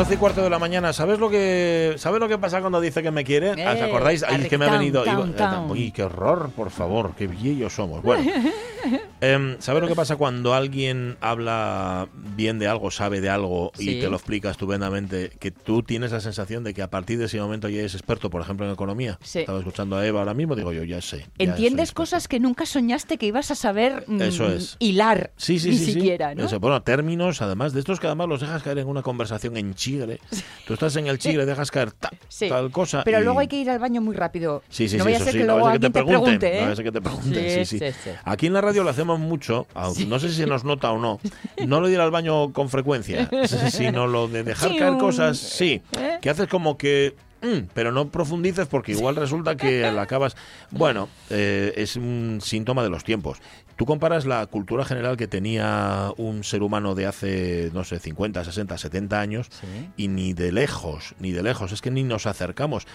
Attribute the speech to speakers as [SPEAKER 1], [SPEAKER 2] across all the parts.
[SPEAKER 1] 12 y cuarto de la mañana, ¿sabes lo que sabes lo que pasa cuando dice que me quiere?
[SPEAKER 2] Eh,
[SPEAKER 1] ¿Os acordáis? Ay, que me ha venido. eh,
[SPEAKER 2] tan.
[SPEAKER 1] Uy, qué horror, por favor, qué viejos somos. Bueno, em, ¿sabes lo que pasa cuando alguien habla bien de algo, sabe de algo y
[SPEAKER 2] Sí.
[SPEAKER 1] te lo explica estupendamente? Que tú tienes la sensación de que a partir de ese momento ya eres experto, por ejemplo, en economía.
[SPEAKER 2] Sí.
[SPEAKER 1] Estaba escuchando a Eva ahora mismo, digo yo, ya sé. ya
[SPEAKER 2] Entiendes cosas que nunca soñaste que ibas a saber mm,
[SPEAKER 1] Eso es.
[SPEAKER 2] hilar.
[SPEAKER 1] Sí, sí,
[SPEAKER 2] ni siquiera, ¿no?
[SPEAKER 1] Eso, bueno, términos, además, de estos que además los dejas caer en una conversación en chigre. Tú estás en el chigre, dejas caer ta-
[SPEAKER 2] Sí.
[SPEAKER 1] tal cosa.
[SPEAKER 2] Pero
[SPEAKER 1] y-
[SPEAKER 2] luego hay que ir al baño muy rápido.
[SPEAKER 1] Sí, sí,
[SPEAKER 2] no
[SPEAKER 1] sí,
[SPEAKER 2] vaya
[SPEAKER 1] eso
[SPEAKER 2] a ser
[SPEAKER 1] sí,
[SPEAKER 2] que
[SPEAKER 1] no
[SPEAKER 2] luego alguien
[SPEAKER 1] que
[SPEAKER 2] te
[SPEAKER 1] te pregunten,
[SPEAKER 2] pregunte,
[SPEAKER 1] no
[SPEAKER 2] ¿eh?
[SPEAKER 1] vaya que te pregunten, sí, sí.
[SPEAKER 2] sí, sí.
[SPEAKER 1] Aquí en la radio lo hacemos mucho, no sé si se nos nota o no. No lo de ir al baño con frecuencia, sino lo de dejar caer cosas, sí,
[SPEAKER 2] ¿Eh?
[SPEAKER 1] que haces como que... mm, pero no profundices porque igual resulta que la acabas... Bueno, eh, es un síntoma de los tiempos. Tú comparas la cultura general que tenía un ser humano de hace, no sé, 50, 60, 70 años y ni de lejos, ni de lejos, es que ni nos acercamos.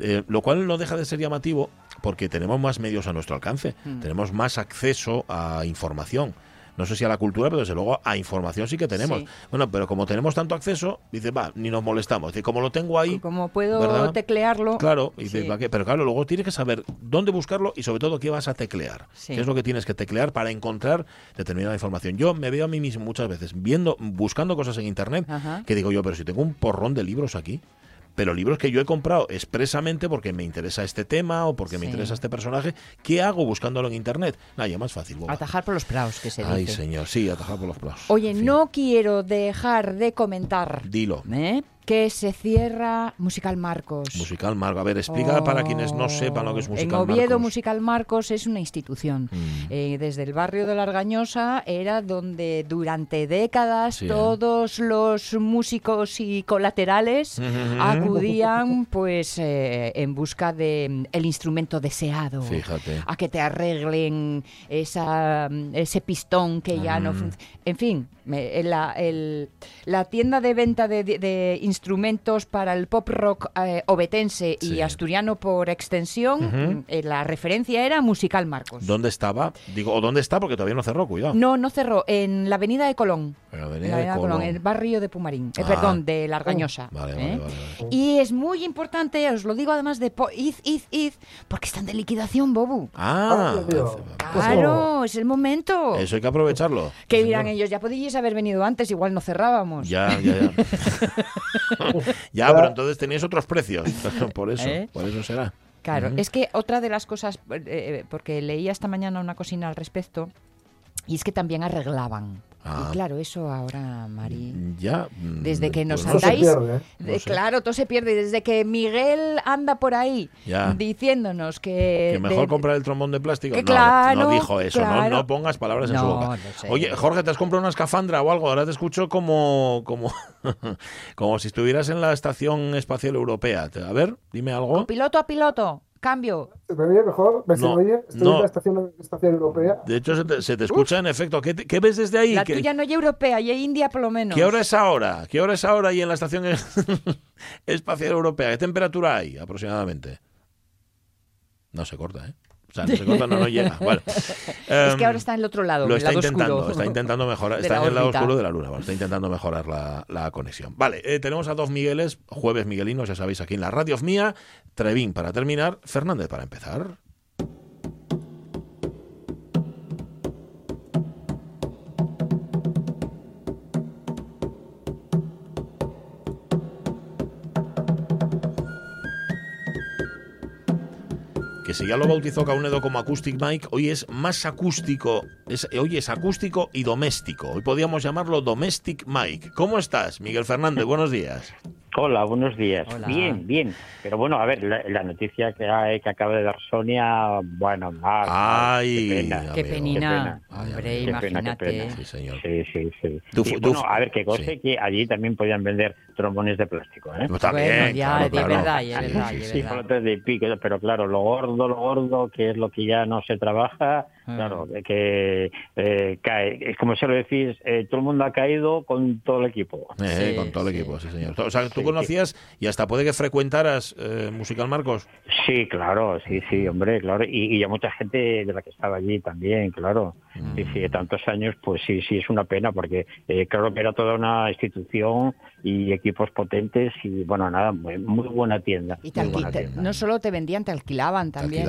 [SPEAKER 1] Eh, lo cual no deja de ser llamativo porque tenemos más medios a nuestro alcance,
[SPEAKER 2] Mm.
[SPEAKER 1] tenemos más acceso a información. No sé si a la cultura, pero desde luego a información sí que tenemos.
[SPEAKER 2] Sí.
[SPEAKER 1] Bueno, pero como tenemos tanto acceso, dice, va, ni nos molestamos. Dice, como lo tengo ahí,
[SPEAKER 2] Como puedo
[SPEAKER 1] ¿verdad?
[SPEAKER 2] teclearlo.
[SPEAKER 1] Claro, y dices,
[SPEAKER 2] Sí.
[SPEAKER 1] ¿para qué? pero claro, luego tienes que saber dónde buscarlo y sobre todo qué vas a teclear.
[SPEAKER 2] Sí.
[SPEAKER 1] ¿Qué es lo que tienes que teclear para encontrar determinada información? Yo me veo a mí mismo muchas veces viendo, buscando cosas en internet,
[SPEAKER 2] Ajá.
[SPEAKER 1] que digo yo, pero si tengo un porrón de libros aquí. Pero libros que yo he comprado expresamente porque me interesa este tema o porque me interesa este personaje, ¿qué hago buscándolo en internet? Nada, más fácil. boba.
[SPEAKER 2] Atajar por los praos, que se
[SPEAKER 1] Ay,
[SPEAKER 2] dice.
[SPEAKER 1] señor, sí, atajar por los plazos.
[SPEAKER 2] Oye,
[SPEAKER 1] En fin,
[SPEAKER 2] no quiero dejar de comentar
[SPEAKER 1] Dilo.
[SPEAKER 2] ¿eh? Que se cierra Musical Marcos.
[SPEAKER 1] Musical Marco. A ver, explica para quienes no sepan lo que es Musical
[SPEAKER 2] En Oviedo,
[SPEAKER 1] Marcos.
[SPEAKER 2] Musical Marcos es una institución.
[SPEAKER 1] Mm.
[SPEAKER 2] Eh, desde el barrio de la Argañosa era donde durante décadas
[SPEAKER 1] Sí, ¿eh?
[SPEAKER 2] todos los músicos y colaterales acudían pues eh, en busca de mm, el instrumento deseado.
[SPEAKER 1] Fíjate.
[SPEAKER 2] A que te arreglen esa, mm, ese pistón que ya no funciona. En fin, el- la tienda de venta de, de- de instrumentos para el pop rock eh, obetense
[SPEAKER 1] Sí.
[SPEAKER 2] y asturiano por extensión, eh, la referencia era Musical Marcos.
[SPEAKER 1] ¿Dónde estaba? Digo, ¿o dónde está? Porque todavía no cerró, cuidado.
[SPEAKER 2] No, no cerró, en la avenida de Colón.
[SPEAKER 1] En la
[SPEAKER 2] En
[SPEAKER 1] avenida
[SPEAKER 2] la
[SPEAKER 1] de
[SPEAKER 2] avenida de Colón,
[SPEAKER 1] Colón.
[SPEAKER 2] el barrio de Pumarín. Eh,
[SPEAKER 1] Ah.
[SPEAKER 2] perdón, de la Argañosa.
[SPEAKER 1] Vale,
[SPEAKER 2] ¿eh?
[SPEAKER 1] vale, vale, vale.
[SPEAKER 2] Y es muy importante, os lo digo además de po- id, id, id, porque están de liquidación, Bobu.
[SPEAKER 1] Ah,
[SPEAKER 3] mío.
[SPEAKER 2] Claro, es el momento.
[SPEAKER 1] eso hay que aprovecharlo.
[SPEAKER 2] Que
[SPEAKER 1] Sí,
[SPEAKER 2] dirán
[SPEAKER 1] señor.
[SPEAKER 2] ellos, ya podíais haber venido antes, igual no cerrábamos.
[SPEAKER 1] Ya, ya, ya. ya, pero entonces teníais otros precios. por eso,
[SPEAKER 2] ¿Eh?
[SPEAKER 1] por eso será.
[SPEAKER 2] Claro, es que otra de las cosas, eh, eh, porque leía esta mañana una cocina al respecto, y es que también arreglaban.
[SPEAKER 1] Ah.
[SPEAKER 2] Y claro, eso ahora, Mari.
[SPEAKER 1] Ya. mm,
[SPEAKER 2] Desde que nos
[SPEAKER 1] pues
[SPEAKER 3] no
[SPEAKER 2] andáis.
[SPEAKER 3] pierde, ¿eh?
[SPEAKER 2] de-
[SPEAKER 1] No sé.
[SPEAKER 2] Claro, todo se pierde. Desde que Miguel anda por ahí
[SPEAKER 1] Ya.
[SPEAKER 2] diciéndonos que.
[SPEAKER 1] Que mejor
[SPEAKER 2] de-
[SPEAKER 1] comprar el trombón de plástico.
[SPEAKER 2] Que
[SPEAKER 1] no,
[SPEAKER 2] claro,
[SPEAKER 1] no dijo eso. No,
[SPEAKER 2] claro.
[SPEAKER 1] no pongas palabras en su boca.
[SPEAKER 2] sé.
[SPEAKER 1] Oye, Jorge, ¿te has comprado una escafandra o algo? Ahora te escucho como, como, como si estuvieras en la Estación Espacial Europea. A ver, dime algo.
[SPEAKER 2] Piloto a piloto, cambio.
[SPEAKER 3] ¿Se me oye mejor? ¿Me se
[SPEAKER 1] No,
[SPEAKER 3] me oye? Estoy
[SPEAKER 1] no.
[SPEAKER 3] en la estación, estación europea.
[SPEAKER 1] De hecho, se te, se te escucha en efecto. ¿Qué, te- qué ves desde ahí?
[SPEAKER 2] La
[SPEAKER 1] ¿Qué,
[SPEAKER 2] tuya no es europea y es india por lo menos.
[SPEAKER 1] qué hora es ahora? ¿Qué hora es ahora ahí en la Estación Espacial Europea? ¿Qué temperatura hay aproximadamente? No se corta, ¿eh? O sea, no se corta, no, no llega. Bueno,
[SPEAKER 2] Es que ahora está en el otro lado,
[SPEAKER 1] Lo está
[SPEAKER 2] lado
[SPEAKER 1] intentando,
[SPEAKER 2] oscuro.
[SPEAKER 1] está intentando mejorar, está en el lado oscuro de la luna, bueno, está intentando mejorar la, la conexión. Vale, eh, tenemos a dos Migueles, jueves miguelinos, ya sabéis, aquí en la radio mía, Trevín para terminar, Fernández para empezar. Si ya lo bautizó Caunedo como Acoustic Mic, hoy es más acústico, es, hoy es acústico y doméstico. Hoy podríamos llamarlo Domestic Mic. ¿Cómo estás, Miguel Fernández? Buenos días.
[SPEAKER 4] Hola, buenos días.
[SPEAKER 2] Hola.
[SPEAKER 4] Bien, bien. Pero bueno, a ver, la, la noticia que, hay- que acaba de dar Sonia, bueno, mal.
[SPEAKER 1] Ay,
[SPEAKER 4] qué pena.
[SPEAKER 1] amigo.
[SPEAKER 2] Qué penina.
[SPEAKER 1] Ay,
[SPEAKER 2] Hombre.
[SPEAKER 4] Qué pena, qué pena.
[SPEAKER 1] Sí, señor.
[SPEAKER 4] Sí, sí, sí.
[SPEAKER 1] Tú fu- tú
[SPEAKER 4] bueno, a ver, que cosa
[SPEAKER 1] sí.
[SPEAKER 4] que allí también podían vender trombones de plástico, ¿eh?
[SPEAKER 1] No, también,
[SPEAKER 2] Bueno, ya,
[SPEAKER 1] claro,
[SPEAKER 2] de
[SPEAKER 1] claro.
[SPEAKER 2] verdad, y es
[SPEAKER 1] Sí,
[SPEAKER 2] verdad,
[SPEAKER 1] sí,
[SPEAKER 2] y es
[SPEAKER 1] sí.
[SPEAKER 4] Sí,
[SPEAKER 2] verdad.
[SPEAKER 4] de pico, pero claro, lo gordo, lo gordo, que es lo que ya no se trabaja. Claro, de que eh, cae. Es como se lo decís, eh, todo el mundo ha caído con todo el equipo.
[SPEAKER 1] Eh,
[SPEAKER 2] Sí,
[SPEAKER 1] con todo el
[SPEAKER 2] sí.
[SPEAKER 1] equipo, sí, señor. O sea, tú
[SPEAKER 4] Sí,
[SPEAKER 1] conocías y hasta puede que frecuentaras eh, Musical Marcos.
[SPEAKER 4] Sí, claro, sí, sí, hombre, claro. Y, y a mucha gente de la que estaba allí también, claro. Sí, sí, de tantos años, pues sí, sí, es una pena porque eh, claro que era toda una institución y equipos potentes y bueno, nada, muy, muy buena tienda.
[SPEAKER 2] Y te
[SPEAKER 4] muy buena
[SPEAKER 2] te-
[SPEAKER 4] tienda.
[SPEAKER 2] no solo te vendían, te alquilaban
[SPEAKER 1] Te
[SPEAKER 2] también.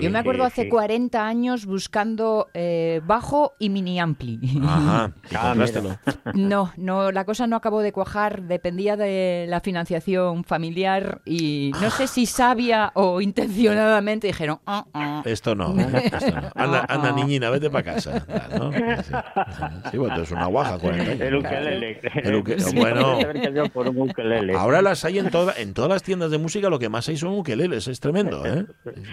[SPEAKER 2] Yo me acuerdo hace
[SPEAKER 4] sí.
[SPEAKER 2] 40 años buscando eh, bajo y mini ampli.
[SPEAKER 1] Ajá,
[SPEAKER 4] Ah,
[SPEAKER 1] comprástelo.
[SPEAKER 2] No, no, la cosa no acabó de cuajar, dependía de la financiación familiar y no sé si sabia o intencionadamente dijeron, "Ah, ah".
[SPEAKER 1] Esto no, esto no. Anda, anda, niñina, vete para casa. ¿no? Sí, sí, bueno, tú es una guaja, 40 años.
[SPEAKER 4] El ukelele.
[SPEAKER 1] El uke-
[SPEAKER 4] Sí,
[SPEAKER 1] bueno.
[SPEAKER 4] ukelele.
[SPEAKER 1] Ahora las hay en, toda- en todas las tiendas de música, lo que más hay son ukeleles, es tremendo, ¿eh?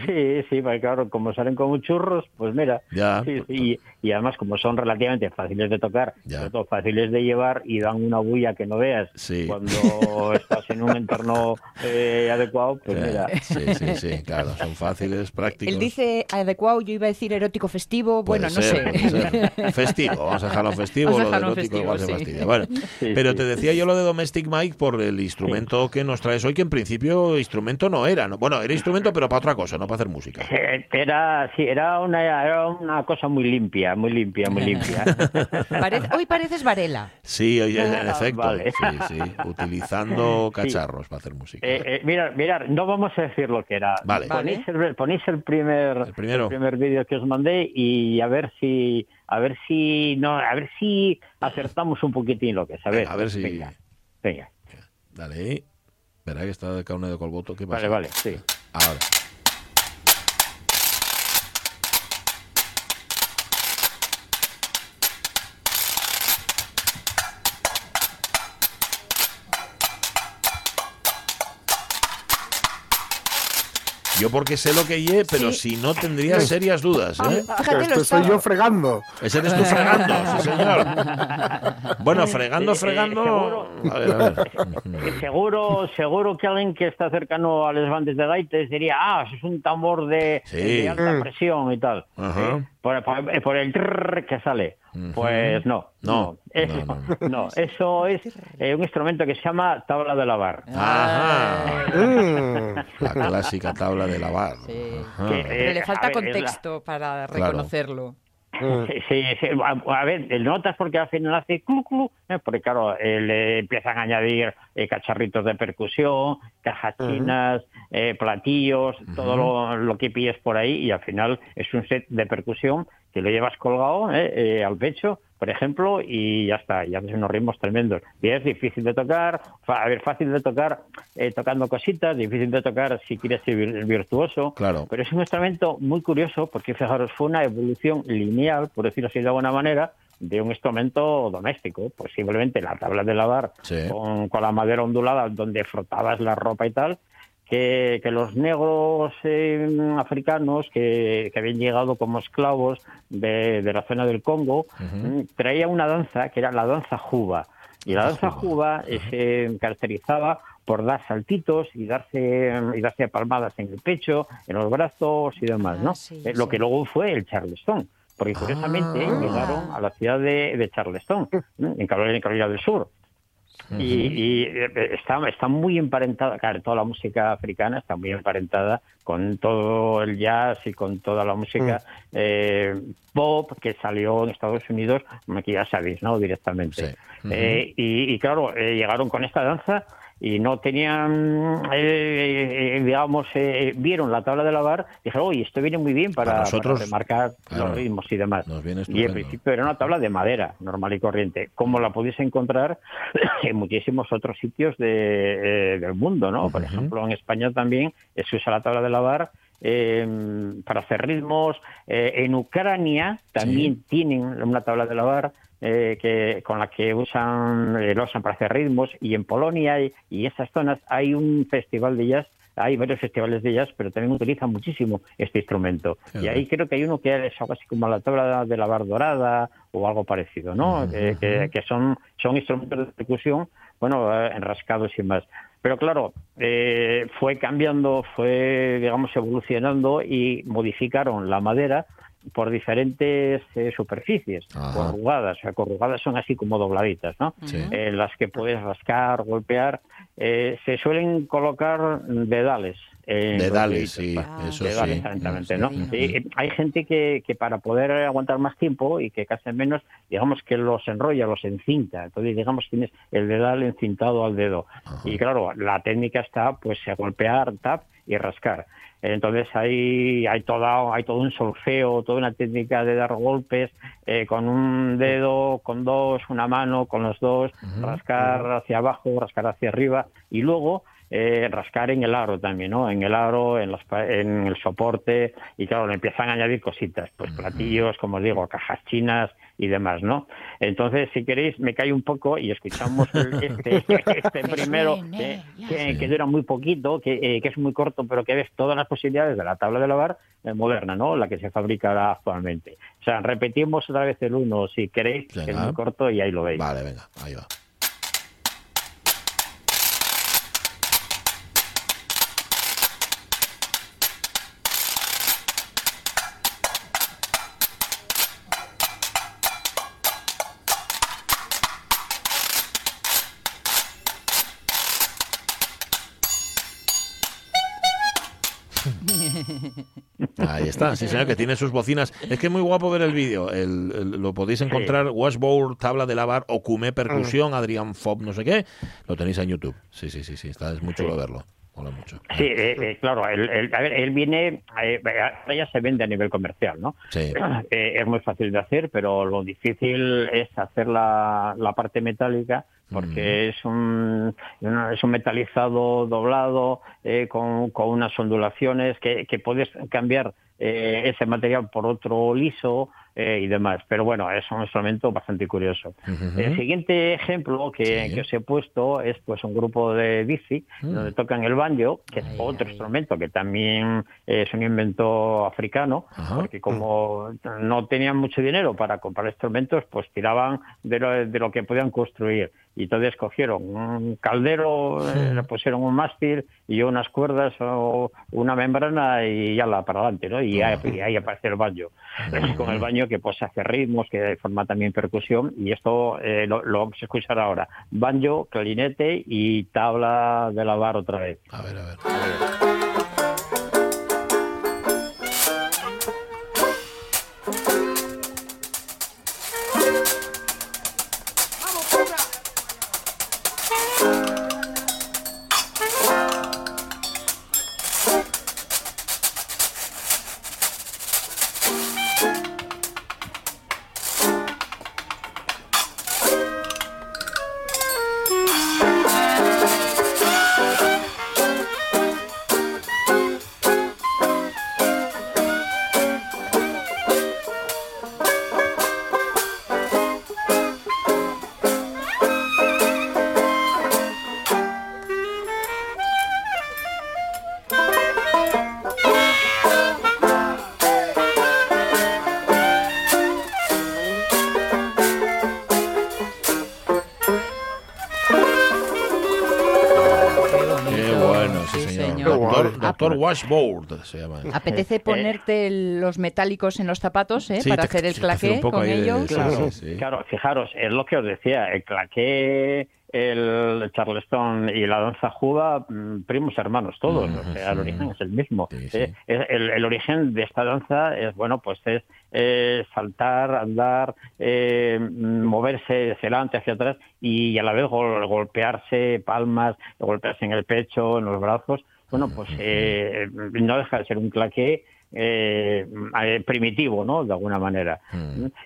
[SPEAKER 4] Sí, sí, porque claro, como salen como churros, pues mira.
[SPEAKER 1] Ya.
[SPEAKER 4] Sí, sí, y, y además como son relativamente fáciles de tocar,
[SPEAKER 1] Ya.
[SPEAKER 4] sobre todo fáciles de llevar y dan una bulla que no veas
[SPEAKER 1] Sí.
[SPEAKER 4] cuando estás en un entorno eh, adecuado, pues mira.
[SPEAKER 1] Sí, sí, sí, claro, son fáciles, prácticos.
[SPEAKER 2] Él dice adecuado, yo iba a decir erótico festivo,
[SPEAKER 1] Puede
[SPEAKER 2] bueno, no
[SPEAKER 1] ser,
[SPEAKER 2] sé.
[SPEAKER 1] Festivo, vamos a dejarlo festivo,
[SPEAKER 2] Vamos
[SPEAKER 1] lo de erótico
[SPEAKER 2] festivo,
[SPEAKER 1] igual se
[SPEAKER 2] sí.
[SPEAKER 1] fastidia. Bueno,
[SPEAKER 4] Sí,
[SPEAKER 1] pero
[SPEAKER 4] sí.
[SPEAKER 1] te decía yo lo de Domestic Mic por el instrumento que nos traes hoy, que en principio instrumento no era. ¿no? Bueno, era instrumento, pero para otra cosa, no para hacer música.
[SPEAKER 4] Eh, Era, sí, era una, era una cosa muy limpia, muy limpia, muy limpia.
[SPEAKER 2] Parece- hoy pareces Varela.
[SPEAKER 1] Sí, oye, en efecto.
[SPEAKER 4] vale.
[SPEAKER 1] Sí, sí, utilizando cacharros para hacer música.
[SPEAKER 4] Eh, eh, mira, mira, no vamos a decir lo que era.
[SPEAKER 1] Vale.
[SPEAKER 4] Ponéis el, ponéis el primer,
[SPEAKER 1] El primero.
[SPEAKER 4] el primer vídeo que os mandé y a ver si, a ver si, no, a ver si acertamos un poquitín lo que es. A ver,
[SPEAKER 1] Venga, a ver si-
[SPEAKER 4] Venga, venga.
[SPEAKER 1] Dale. Verá que está de Caune de Colboto. ¿Qué pasa?
[SPEAKER 4] Vale, vale, sí.
[SPEAKER 1] Ahora. Yo porque sé lo que ye, pero
[SPEAKER 2] Sí.
[SPEAKER 1] si no tendría serias dudas, ¿eh?
[SPEAKER 3] Esto soy yo fregando.
[SPEAKER 1] Ese eres tú fregando, sí señor. Bueno, fregando, fregando.
[SPEAKER 4] seguro.
[SPEAKER 1] A ver, a ver.
[SPEAKER 4] Eh, Seguro, seguro que alguien que está cercano a los bandes de gaites diría, ah, eso es un tambor de,
[SPEAKER 1] Sí.
[SPEAKER 4] de alta presión y tal.
[SPEAKER 1] Ajá.
[SPEAKER 4] Eh, Por, por- por el trrr que sale. Pues no.
[SPEAKER 1] No,
[SPEAKER 4] Eso,
[SPEAKER 1] no, no,
[SPEAKER 4] no, eso es eh, un instrumento que se llama tabla de lavar.
[SPEAKER 1] Ajá.
[SPEAKER 3] Mm.
[SPEAKER 1] La clásica tabla de lavar.
[SPEAKER 2] Sí.
[SPEAKER 4] Que, eh,
[SPEAKER 2] le falta
[SPEAKER 4] ver, es la-
[SPEAKER 2] contexto para
[SPEAKER 1] Claro.
[SPEAKER 3] Mm.
[SPEAKER 4] Sí, sí. A, a ver, notas porque al final hace clu, clu, ¿eh? porque claro, eh, le empiezan a añadir eh, cacharritos de percusión, cajas chinas, eh, platillos, todo lo, lo que pilles por ahí y al final es un set de percusión que lo llevas colgado ¿eh? Eh, al pecho, por ejemplo, y ya está, y haces unos ritmos tremendos. Y es difícil de tocar, a ver, fácil de tocar eh, tocando cositas, difícil de tocar si quieres ser vir- virtuoso,
[SPEAKER 1] Claro.
[SPEAKER 4] pero es un instrumento muy curioso porque, fijaros, fue una evolución lineal, por decirlo así de alguna manera, de un instrumento doméstico. Posiblemente la tabla de lavar
[SPEAKER 1] Sí.
[SPEAKER 4] con, con la madera ondulada donde frotabas la ropa y tal, que, que los negros eh, africanos que, que habían llegado como esclavos de, de la zona del Congo mm, traían una danza que era la danza juba. Y la danza juba eh, se caracterizaba por dar saltitos y darse y darse palmadas en el pecho, en los brazos y demás,
[SPEAKER 2] Ah,
[SPEAKER 4] ¿no?
[SPEAKER 2] sí,
[SPEAKER 4] Eh, lo que luego fue el Charleston. Porque curiosamente
[SPEAKER 1] Ah.
[SPEAKER 4] llegaron a la ciudad de, de Charleston, ¿m? en Carolina, en Carolina del Sur. Y, y, eh, está, está muy emparentada, claro, toda la música africana está muy emparentada con todo el jazz y con toda la música eh, pop que salió en Estados Unidos, que ya sabéis, ¿no? Directamente.
[SPEAKER 1] Sí.
[SPEAKER 4] Eh, y, y claro, eh, llegaron con esta danza y no tenían, eh, eh, digamos, eh, vieron la tabla de lavar dijeron, oye, esto viene muy bien para,
[SPEAKER 1] Para nosotros,
[SPEAKER 4] para remarcar
[SPEAKER 1] claro,
[SPEAKER 4] los ritmos y demás. y en principio era una tabla de madera, normal y corriente, como la podéis encontrar en muchísimos otros sitios de, eh, del mundo, ¿no? Por ejemplo, en España también se usa la tabla de lavar eh, para hacer ritmos. Eh, en Ucrania también tienen una tabla de lavar eh, que, con la que usan, eh, lo usan para hacer ritmos. Y en Polonia y, y esas zonas hay un festival de jazz hay varios festivales de jazz, pero también utilizan muchísimo este instrumento. Y ahí creo que hay uno que es algo así como la tabla de lavar dorada o algo parecido, ¿no? Que- que, que son, son instrumentos de percusión, bueno, eh, enrascados y más. Pero claro, eh, fue cambiando, fue, digamos, evolucionando y modificaron la madera por diferentes eh, superficies,
[SPEAKER 1] Ajá.
[SPEAKER 4] corrugadas. O sea, corrugadas son así como dobladitas, ¿no?
[SPEAKER 1] Sí.
[SPEAKER 4] eh, las que puedes rascar, golpear. Eh, se suelen colocar dedales.
[SPEAKER 1] Dedales, sí,
[SPEAKER 4] pa-
[SPEAKER 1] eso
[SPEAKER 4] dedales,
[SPEAKER 1] sí.
[SPEAKER 4] exactamente. ¿no? Sí, hay gente que, que para poder aguantar más tiempo y que casi menos, digamos que los enrolla, los encinta. Entonces, digamos, tienes el dedal encintado al dedo. Y claro, la técnica está, pues, a golpear, tap y rascar. Entonces hay, hay, toda, hay todo un solfeo, toda una técnica de dar golpes eh, con un dedo, con dos, una mano, con los dos, rascar hacia abajo, rascar hacia arriba y luego eh, rascar en el aro también, ¿no? En el aro, en, los, en el soporte y claro, le empiezan a añadir cositas, pues platillos, como os digo, cajas chinas y demás, ¿no? Entonces, si queréis, me cae un poco y escuchamos el- este, este primero que, que- que dura muy poquito, que, eh, que es muy corto, pero que ves todas las posibilidades de la tabla de lavar eh, moderna, ¿no? La que se fabrica actualmente. O sea, repetimos otra vez el uno, si queréis, que es muy corto y ahí lo veis.
[SPEAKER 1] Vale, venga, ahí va. Ahí está, sí señor, que tiene sus bocinas. Es que es muy guapo ver el vídeo. El- el- lo podéis encontrar, washboard, tabla de lavar, Okume, percusión, Adrián Fob, no sé qué. Lo tenéis en YouTube. Sí, sí, sí, sí, está, es muy chulo verlo. Mola mucho.
[SPEAKER 4] Sí, eh, eh, claro, él, él- a ver, él viene, eh, ya se vende a nivel comercial, ¿no?
[SPEAKER 1] Sí.
[SPEAKER 4] Eh, es muy fácil de hacer, pero lo difícil es hacer la, la parte metálica porque es un es un metalizado doblado eh, con, con unas ondulaciones que, que puedes cambiar eh, ese material por otro liso eh, y demás. Pero bueno, es un instrumento bastante curioso.
[SPEAKER 1] Ujú.
[SPEAKER 4] El siguiente ejemplo que,
[SPEAKER 1] Sí.
[SPEAKER 4] que os he puesto es pues un grupo de bici
[SPEAKER 1] Mm.
[SPEAKER 4] donde tocan el banjo, que es otro instrumento que también es un invento africano,
[SPEAKER 1] Ajá.
[SPEAKER 4] porque como no tenían mucho dinero para comprar instrumentos, pues tiraban de lo, de lo que podían construir. Y entonces cogieron un caldero, eh, le pusieron un mástil y unas cuerdas o una membrana y ya la para adelante, ¿no? Y ahí, y ahí aparece el baño. Con el que pues hace ritmos, que forma también percusión y esto eh, lo, lo vamos a escuchar ahora. Banjo, clarinete y tabla de lavar otra vez.
[SPEAKER 1] A ver, a ver. Doctor Washboard se llama.
[SPEAKER 2] Apetece ponerte los metálicos en los zapatos, ¿eh?
[SPEAKER 1] Sí,
[SPEAKER 2] para
[SPEAKER 1] te-
[SPEAKER 2] hacer el claqué con
[SPEAKER 1] de-
[SPEAKER 2] ellos.
[SPEAKER 4] Claro,
[SPEAKER 1] sí, sí.
[SPEAKER 4] claro, fijaros, es lo que os decía, el claqué, el charleston y la danza juda, mm, primos hermanos todos, o sea, el origen es el mismo.
[SPEAKER 1] Sí, sí.
[SPEAKER 4] Eh, es- el, el origen de esta danza es, bueno, pues es eh, saltar, andar, eh, mm, moverse hacia adelante, hacia atrás y a la vez gol- golpearse palmas, golpearse en el pecho, en los brazos. Bueno, pues eh, no deja de ser un claqué eh, eh, primitivo, ¿no? De alguna manera.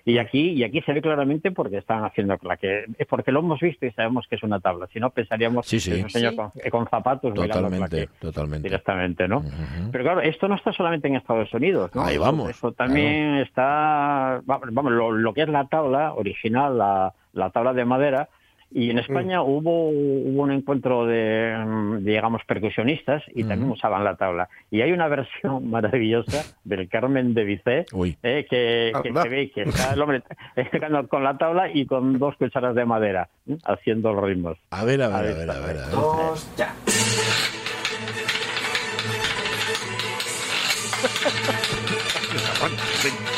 [SPEAKER 4] Y aquí y aquí se ve claramente porque están haciendo la que es porque lo hemos visto y sabemos que es una tabla. Si no pensaríamos
[SPEAKER 1] Sí, sí.
[SPEAKER 4] que es un señor
[SPEAKER 2] Sí.
[SPEAKER 4] con, eh, con zapatos bailando
[SPEAKER 1] Totalmente,
[SPEAKER 4] claqué
[SPEAKER 1] totalmente.
[SPEAKER 4] directamente, ¿no? Pero claro, esto no está solamente en Estados Unidos, ¿no?
[SPEAKER 1] Ahí vamos,
[SPEAKER 4] Eso también está, va- vamos, lo, lo que es la tabla original, la, la tabla de madera. Y en España hubo, hubo un encuentro de, mm, digamos, percusionistas y también usaban la tabla. Y hay una versión maravillosa del Carmen de
[SPEAKER 1] Uy.
[SPEAKER 4] eh, que, se ve que está el hombre tocando con la tabla y con dos cucharas de madera ¿eh? haciendo los ritmos.
[SPEAKER 1] A ver, a ver, a ver,
[SPEAKER 4] está.
[SPEAKER 1] a ver. a ver.
[SPEAKER 5] Dos, ya.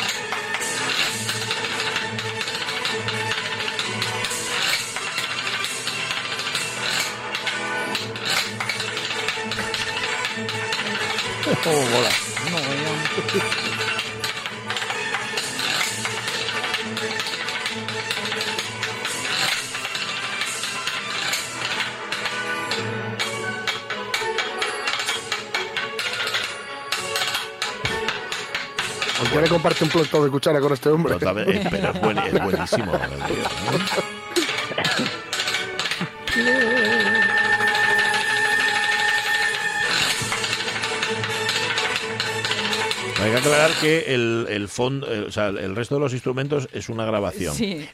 [SPEAKER 3] Aunque le comparte un plato de cuchara con este hombre.
[SPEAKER 1] Totalmente, eh, pero es, buen- es buenísimo. Aclarar que el, el fondo, eh, o sea, el resto de los instrumentos es una grabación.
[SPEAKER 2] Sí.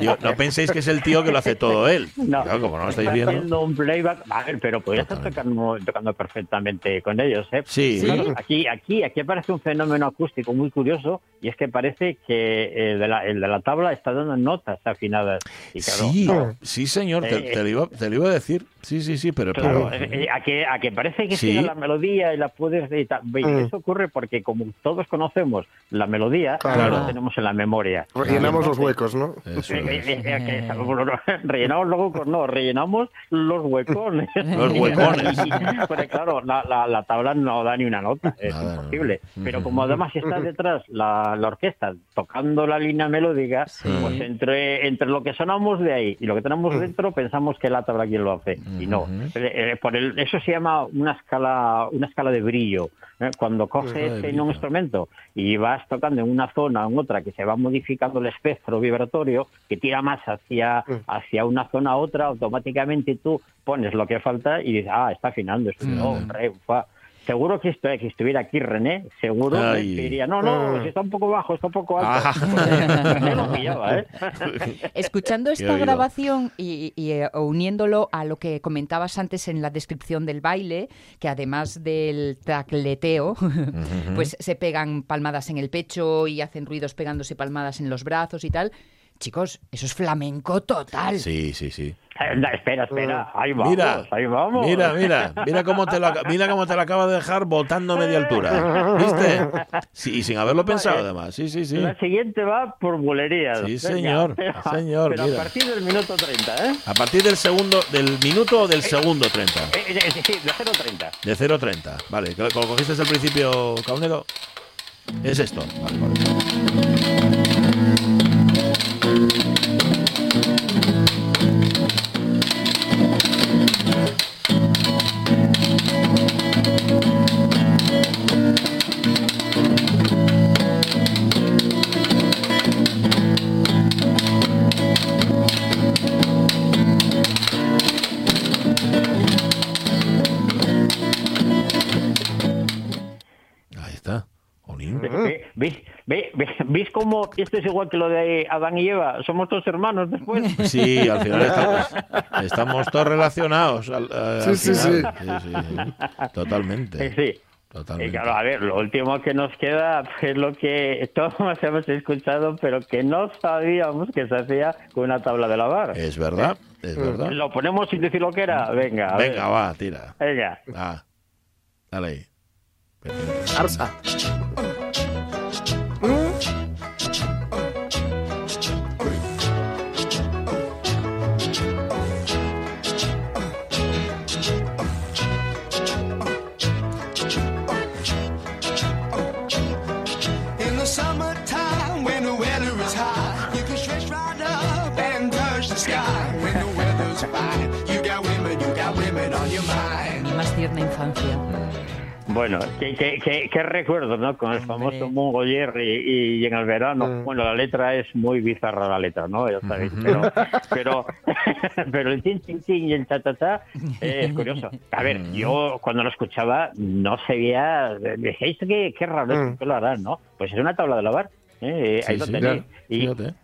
[SPEAKER 1] Digo, no penséis que es el tío que lo hace todo él.
[SPEAKER 4] No,
[SPEAKER 1] Claro, como no lo estáis
[SPEAKER 4] está
[SPEAKER 1] viendo.
[SPEAKER 4] haciendo un playback, a ver, pero podría estar tocando, tocando perfectamente con ellos, ¿eh?
[SPEAKER 1] Sí.
[SPEAKER 4] Claro, Aquí, aquí, aquí aparece un fenómeno acústico muy curioso y es que parece que el de la, el de la tabla está dando notas afinadas. Y claro,
[SPEAKER 1] Sí,
[SPEAKER 4] no,
[SPEAKER 1] sí, señor, te,
[SPEAKER 4] Eh,
[SPEAKER 1] te lo iba, te lo iba a decir. Sí, sí, sí, pero...
[SPEAKER 4] Claro,
[SPEAKER 1] pero-
[SPEAKER 4] eh, eh, a que, a que parece que
[SPEAKER 1] Sí.
[SPEAKER 4] sigue la melodía y la puedes y
[SPEAKER 3] Mm.
[SPEAKER 4] Eso ocurre porque como todos conocemos la melodía,
[SPEAKER 3] Claro.
[SPEAKER 4] la tenemos en la memoria.
[SPEAKER 3] Rellenamos los huecos, ¿no?
[SPEAKER 1] Eso
[SPEAKER 4] Eh,
[SPEAKER 1] es.
[SPEAKER 4] eh, eh, rellenamos los huecos, no, rellenamos los huecones.
[SPEAKER 1] Los huecones.
[SPEAKER 4] Porque claro, la, la, la tabla no da ni una nota, es
[SPEAKER 1] Nada, no.
[SPEAKER 4] imposible. Pero como además está detrás la, la orquesta tocando la línea melódica, pues entre, entre lo que sonamos de ahí y lo que tenemos dentro pensamos que la tabla quien lo hace. Y no. Eh, eh, por el, eso se llama una escala, una escala de brillo. ¿eh? Cuando coges en un instrumento y vas tocando en una zona o en otra que se va modificando el espectro vibratorio que tira más hacia, hacia una zona a otra, automáticamente tú pones lo que falta y dices, ah, está afinando, es un do, re, fa. Seguro que, esto, que estuviera aquí René, seguro que diría, no, no,
[SPEAKER 3] Ah.
[SPEAKER 4] si está un poco bajo, está un poco alto.
[SPEAKER 1] Ah.
[SPEAKER 4] René lo pillaba, ¿eh?
[SPEAKER 2] Escuchando esta grabación y, y, eh, uniéndolo a lo que comentabas antes en la descripción del baile, que además del tacleteo, pues se pegan palmadas en el pecho y hacen ruidos pegándose palmadas en los brazos y tal. Chicos, eso es flamenco total.
[SPEAKER 1] Sí, sí, sí.
[SPEAKER 4] Eh, no, espera, espera, ahí vamos,
[SPEAKER 1] Mira,
[SPEAKER 4] ahí vamos.
[SPEAKER 1] mira, mira, mira cómo te lo, mira cómo te lo acaba de dejar botando a media altura. ¿Viste? Sí, y sin haberlo pensado además. Sí, sí, sí.
[SPEAKER 4] La siguiente va por bulerías.
[SPEAKER 1] Sí, señor,
[SPEAKER 4] pero-
[SPEAKER 1] señor,
[SPEAKER 4] Pero
[SPEAKER 1] mira.
[SPEAKER 4] a partir del minuto 30, ¿eh?
[SPEAKER 1] A partir del segundo, del minuto o del segundo 30.
[SPEAKER 4] Eh, eh, eh, Sí, de 0.30.
[SPEAKER 1] De 0.30. Vale, ¿lo lo cogiste desde el principio, Caunedo? Es esto. Vale, vale. Thank you.
[SPEAKER 4] Ve- ¿Veis cómo esto es igual que lo de Adán y Eva? Somos dos hermanos después.
[SPEAKER 1] Sí, al final estamos, estamos todos relacionados. Al, al
[SPEAKER 3] Sí, sí,
[SPEAKER 1] final. Sí, sí, sí. Totalmente.
[SPEAKER 4] Eh, Sí. Y
[SPEAKER 1] Totalmente.
[SPEAKER 4] claro, a ver, lo último que nos queda es lo que todos hemos escuchado, pero que no sabíamos que se hacía con una tabla de lavar.
[SPEAKER 1] Es verdad, es verdad.
[SPEAKER 4] Lo ponemos sin decir lo que era. Venga, a ver.
[SPEAKER 1] Venga, va, tira.
[SPEAKER 4] Venga.
[SPEAKER 1] Ah, dale ahí.
[SPEAKER 3] Arsa.
[SPEAKER 2] Más tierna infancia.
[SPEAKER 4] Bueno, qué, qué, qué, qué recuerdo, ¿no? Con el famoso Mungo Jerry y, en el verano.
[SPEAKER 3] Mm.
[SPEAKER 4] Bueno, la letra es muy bizarra, la letra, ¿no? Ya sabéis. Pero, pero, pero el chin, chin, chin y el cha, cha eh, es curioso. A ver, yo cuando lo escuchaba no sabía. Decíais que qué raro es
[SPEAKER 3] Mm.
[SPEAKER 4] que lo harán, ¿no? Pues es una tabla de lavar. ¿eh? Ahí
[SPEAKER 1] Sí,
[SPEAKER 4] lo tenéis.
[SPEAKER 1] claro.
[SPEAKER 4] Y,
[SPEAKER 1] Fíjate.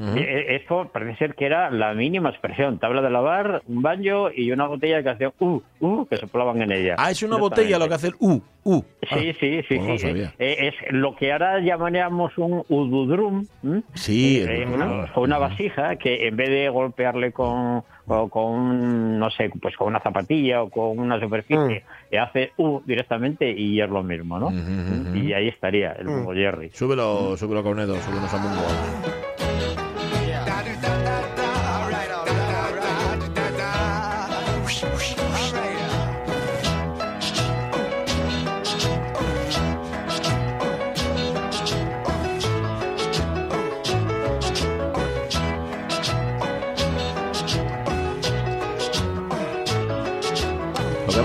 [SPEAKER 4] ¿Mm?
[SPEAKER 1] Ujú.
[SPEAKER 4] Eh, Esto parece ser que era la mínima expresión. Tabla de lavar, un baño y una botella que hacía uh, uh, que soplaban en ella.
[SPEAKER 1] Ah, es una botella lo que hace el U, U.
[SPEAKER 4] Sí,
[SPEAKER 1] Ah,
[SPEAKER 4] sí, sí,
[SPEAKER 1] pues no lo
[SPEAKER 4] sí.
[SPEAKER 1] sabía.
[SPEAKER 4] Eh, es lo que ahora llamaríamos un ududrum. ¿m?
[SPEAKER 1] Sí,
[SPEAKER 4] Eh,
[SPEAKER 1] el-
[SPEAKER 4] una, o una vasija que en vez de golpearle con, o con, no sé, pues con una zapatilla o con una superficie, eh, hace U directamente y es lo mismo, ¿no? Y ahí estaría el Mungo Jerry.
[SPEAKER 1] Súbelo, súbelo, Cornedo, súbenos a Mungo.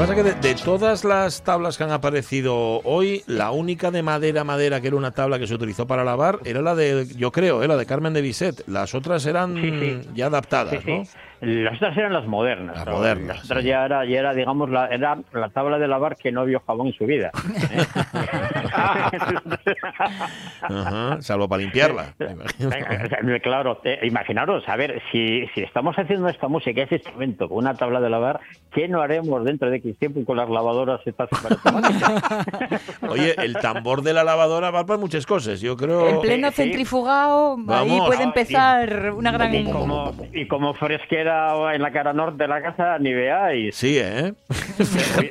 [SPEAKER 1] Pasa es que de, de todas las tablas que han aparecido hoy, la única de madera, madera, que era una tabla que se utilizó para lavar, era la de, yo creo, eh, la de Carmen de Bisset. Las otras eran
[SPEAKER 4] Sí, sí.
[SPEAKER 1] ya adaptadas,
[SPEAKER 4] Sí,
[SPEAKER 1] ¿no?
[SPEAKER 4] Las otras eran las modernas.
[SPEAKER 1] Las modernas,
[SPEAKER 4] Las otras ya era, ya era, digamos, la, era la tabla de lavar que no vio jabón en su vida. ¿eh?
[SPEAKER 1] Ajá, salvo para limpiarla.
[SPEAKER 4] Venga, Claro, eh, imaginaros, a ver, si, si estamos haciendo esta música, ese instrumento, con una tabla de lavar, ¿qué no haremos dentro de X tiempo con las lavadoras estas?
[SPEAKER 1] Oye, el tambor de la lavadora va para muchas cosas. Yo creo.
[SPEAKER 2] En pleno
[SPEAKER 4] sí.
[SPEAKER 2] centrifugado, ahí
[SPEAKER 1] Vamos.
[SPEAKER 2] puede
[SPEAKER 1] Ah,
[SPEAKER 2] empezar una gran...
[SPEAKER 4] y, como, y como fresquera en la cara norte de la casa, ni veáis.
[SPEAKER 1] Sí, ¿eh?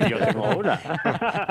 [SPEAKER 4] Yo, yo tengo una.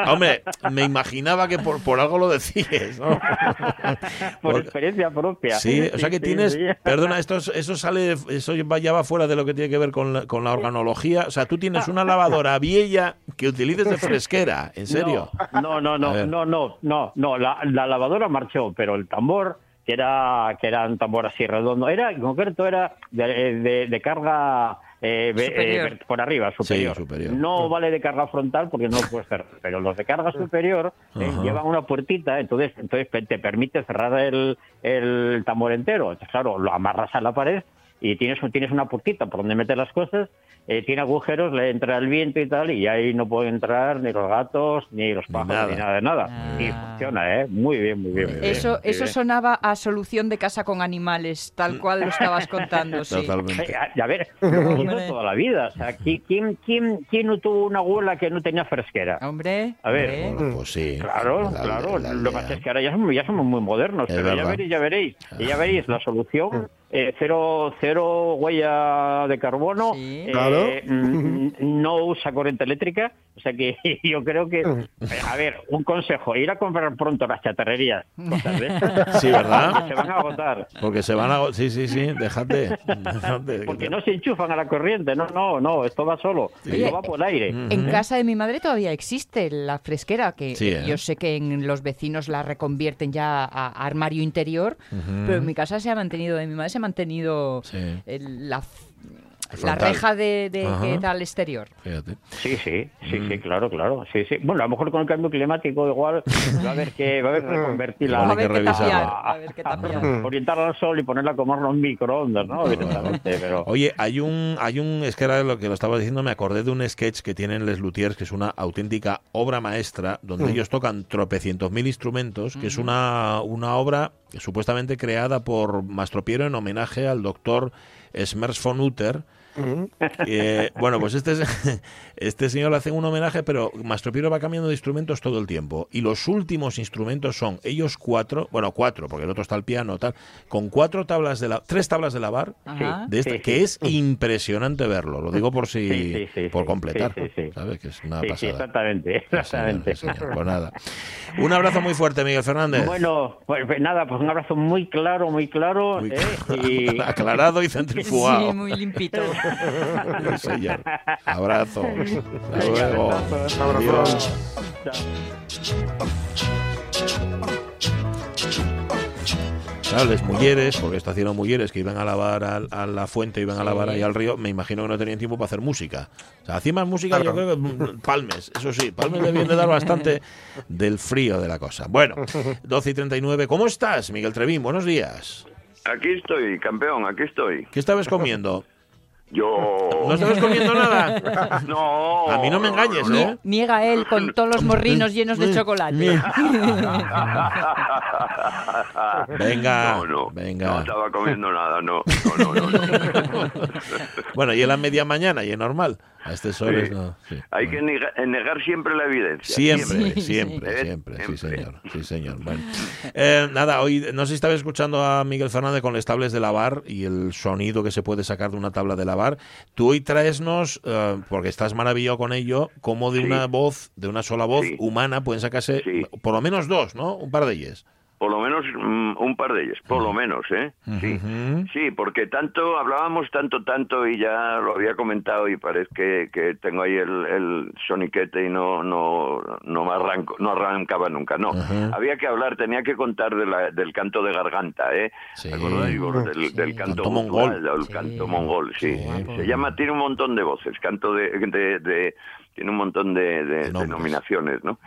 [SPEAKER 1] Hombre, me imaginaba que por, por algo lo decías, ¿no?
[SPEAKER 4] Por experiencia propia.
[SPEAKER 1] Sí, o sea que
[SPEAKER 4] sí,
[SPEAKER 1] tienes,
[SPEAKER 4] sí.
[SPEAKER 1] perdona, esto, es- eso sale, eso ya va fuera de lo que tiene que ver con la, con la organología. O sea, tú tienes una lavadora vieja que utilices de fresquera, ¿en serio?
[SPEAKER 4] No, no, no, no, no, no, no. La, la lavadora marchó, pero el tambor, que era, que era un tambor así redondo, era, en concreto, era de, de- de carga eh, eh, por arriba, superior.
[SPEAKER 1] superior.
[SPEAKER 4] No vale de carga frontal porque no puede ser, pero los de carga superior eh, llevan una puertita, entonces, entonces te permite cerrar el, el tambor entero. Entonces, claro, lo amarras a la pared y tienes, tienes una puertita por donde meter las cosas, eh, tiene agujeros, le entra el viento y tal, y ahí no pueden entrar ni los gatos, ni los
[SPEAKER 1] Ni
[SPEAKER 4] pájaros,
[SPEAKER 1] nada.
[SPEAKER 4] ni nada de nada.
[SPEAKER 2] Ah.
[SPEAKER 4] Y funciona, ¿eh? Muy bien, muy bien. muy bien,
[SPEAKER 2] Eso,
[SPEAKER 4] muy
[SPEAKER 2] eso
[SPEAKER 4] bien.
[SPEAKER 2] sonaba a solución de casa con animales, tal cual lo estabas contando, sí.
[SPEAKER 1] Totalmente.
[SPEAKER 4] A, a ver, toda la vida. O sea, ¿qui- ¿quién, quién, quién no tuvo una abuela que no tenía fresquera?
[SPEAKER 2] Hombre,
[SPEAKER 4] A ver.
[SPEAKER 1] Bueno, pues sí.
[SPEAKER 4] Claro,
[SPEAKER 1] La-
[SPEAKER 4] claro.
[SPEAKER 1] la
[SPEAKER 4] Lo que pasa es que ahora ya somos, ya somos muy modernos,
[SPEAKER 1] Es
[SPEAKER 4] pero ya veréis, ya veréis. Y ya veréis la solución. Eh, cero, cero huella de carbono.
[SPEAKER 2] Sí.
[SPEAKER 4] eh,
[SPEAKER 3] Claro.
[SPEAKER 4] no usa corriente eléctrica. O sea que yo creo que. eh, A ver, un consejo: ir a comprar pronto las chatarrerías. Cosas de estas,
[SPEAKER 1] Sí, ¿verdad?
[SPEAKER 4] que se van a agotar.
[SPEAKER 1] Porque se van a... Sí, sí, sí, déjate. déjate.
[SPEAKER 4] Porque no se enchufan a la corriente. No, no, no. Esto va solo. Esto va por aire.
[SPEAKER 2] En casa de mi madre todavía existe la fresquera, que
[SPEAKER 1] Sí, ¿eh?
[SPEAKER 2] yo sé que en los vecinos la reconvierten ya a, armario interior, pero en mi casa se ha mantenido, de mi madre se ha mantenido
[SPEAKER 1] Sí.
[SPEAKER 2] el- la, la reja de.
[SPEAKER 4] Mm.
[SPEAKER 2] que da al exterior.
[SPEAKER 1] Fíjate.
[SPEAKER 4] Sí, sí, sí,
[SPEAKER 1] Mm.
[SPEAKER 4] sí, claro, claro. Sí, sí. Bueno, a lo mejor con el cambio climático igual va a haber que, va a haber que reconvertirla.
[SPEAKER 2] A ver
[SPEAKER 1] que
[SPEAKER 2] tapiar, a ver qué
[SPEAKER 4] orientarla al sol y ponerla a comer los microondas, ¿no? Directamente, pero...
[SPEAKER 1] Oye, hay un, hay un, es que era lo que lo estaba diciendo, me acordé de un sketch que tienen Les Luthiers, que es una auténtica obra maestra, donde ellos tocan tropecientos mil instrumentos, que es una, una obra supuestamente creada por Mastropiero en homenaje al doctor Smers von Utter. Eh, bueno, pues este, es- este señor le hace un homenaje, pero Mastropiero va cambiando de instrumentos todo el tiempo. Y los últimos instrumentos son ellos cuatro, bueno, cuatro, porque el otro está al piano, tal, con cuatro tablas de la, tres tablas de lavar,
[SPEAKER 2] Ajá.
[SPEAKER 1] de esta,
[SPEAKER 4] Sí,
[SPEAKER 1] que
[SPEAKER 4] sí.
[SPEAKER 1] es impresionante verlo. Lo digo por si
[SPEAKER 4] Sí, sí, sí,
[SPEAKER 1] por
[SPEAKER 4] sí,
[SPEAKER 1] completar,
[SPEAKER 4] sí, sí, sí.
[SPEAKER 1] ¿sabes? Que es una
[SPEAKER 4] Sí, sí,
[SPEAKER 1] pasada.
[SPEAKER 4] exactamente,
[SPEAKER 1] Sí, señor,
[SPEAKER 4] exactamente.
[SPEAKER 1] sí, señor. Pues nada. Un abrazo muy fuerte, Miguel Fernández.
[SPEAKER 4] Bueno, pues, pues nada, pues un abrazo muy claro, muy claro.
[SPEAKER 1] Muy
[SPEAKER 4] ¿eh? Y...
[SPEAKER 1] aclarado y centrifugado.
[SPEAKER 2] Sí, muy limpito.
[SPEAKER 1] Señor. Abrazo. Hasta luego.
[SPEAKER 4] abrazo.
[SPEAKER 3] Un abrazo.
[SPEAKER 4] Chao.
[SPEAKER 1] Claro, les mulleres, porque hacían mulleres que iban a lavar al- a, la fuente, iban a lavar ahí al río, me imagino que no tenían tiempo para hacer música. O sea, hacían más música, yo creo que mm, Palmes, eso sí, Palmes le viene a dar bastante del frío de la cosa. Bueno, 12 y 39, ¿cómo estás, Miguel Trevín? Buenos días.
[SPEAKER 6] Aquí estoy, campeón, aquí estoy.
[SPEAKER 1] ¿Qué estabas comiendo?
[SPEAKER 6] Yo.
[SPEAKER 1] ¿No estabas comiendo nada?
[SPEAKER 6] No.
[SPEAKER 1] A mí no me engañes,
[SPEAKER 6] no, no.
[SPEAKER 1] ¿eh?
[SPEAKER 2] Niega él con todos los morrinos llenos de chocolate.
[SPEAKER 1] Venga,
[SPEAKER 6] No, no.
[SPEAKER 1] venga.
[SPEAKER 6] No estaba comiendo nada, no. No, no, no. no.
[SPEAKER 1] Bueno, y en la media mañana, y es normal. A este sol es,
[SPEAKER 6] Sí.
[SPEAKER 1] no, sí.
[SPEAKER 6] Hay que nega- negar siempre la evidencia.
[SPEAKER 1] Siempre, siempre, siempre, sí señor, sí señor. Bueno, Eh, nada, hoy no sé si estabas escuchando a Miguel Fernández con las tablas de lavar y el sonido que se puede sacar de una tabla de lavar. Tú hoy traesnos, eh, porque estás maravillado con ello, como de
[SPEAKER 6] Sí.
[SPEAKER 1] una voz, de una sola voz humana pueden sacarse por lo menos dos, ¿no? Un par de ellas.
[SPEAKER 6] Por lo menos mm, un par de ellos, por lo menos, ¿eh? Sí. Sí, porque tanto, hablábamos tanto, tanto y ya lo había comentado y parece que, que tengo ahí el, el soniquete y no, no, no me arranco, no arrancaba nunca, no. Había que hablar, tenía que contar de la- del canto de garganta, ¿eh?
[SPEAKER 1] Sí.
[SPEAKER 6] ¿Te acordáis vos del,
[SPEAKER 2] Sí.
[SPEAKER 6] del canto,
[SPEAKER 1] mongol.
[SPEAKER 6] El canto mongol, sí.
[SPEAKER 1] Sí.
[SPEAKER 6] Se llama, tiene un montón de voces, canto de, de, de- tiene un montón de, denominaciones, ¿no?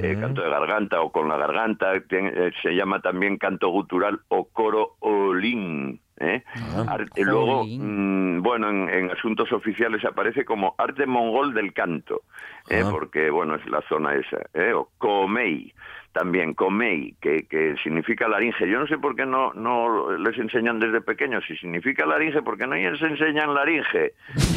[SPEAKER 6] Eh, canto de garganta o con la garganta, tiene- eh, se llama también canto gutural o coro olín. ¿eh?
[SPEAKER 1] Ah.
[SPEAKER 6] Luego, mm, bueno, en, en asuntos oficiales aparece como arte mongol del canto, ¿eh?
[SPEAKER 1] Ah.
[SPEAKER 6] porque, bueno, es la zona esa, ¿eh? o comei, también comei, que, que significa laringe. Yo no sé por qué no, no les enseñan desde pequeños si significa laringe, porque no les enseñan laringe.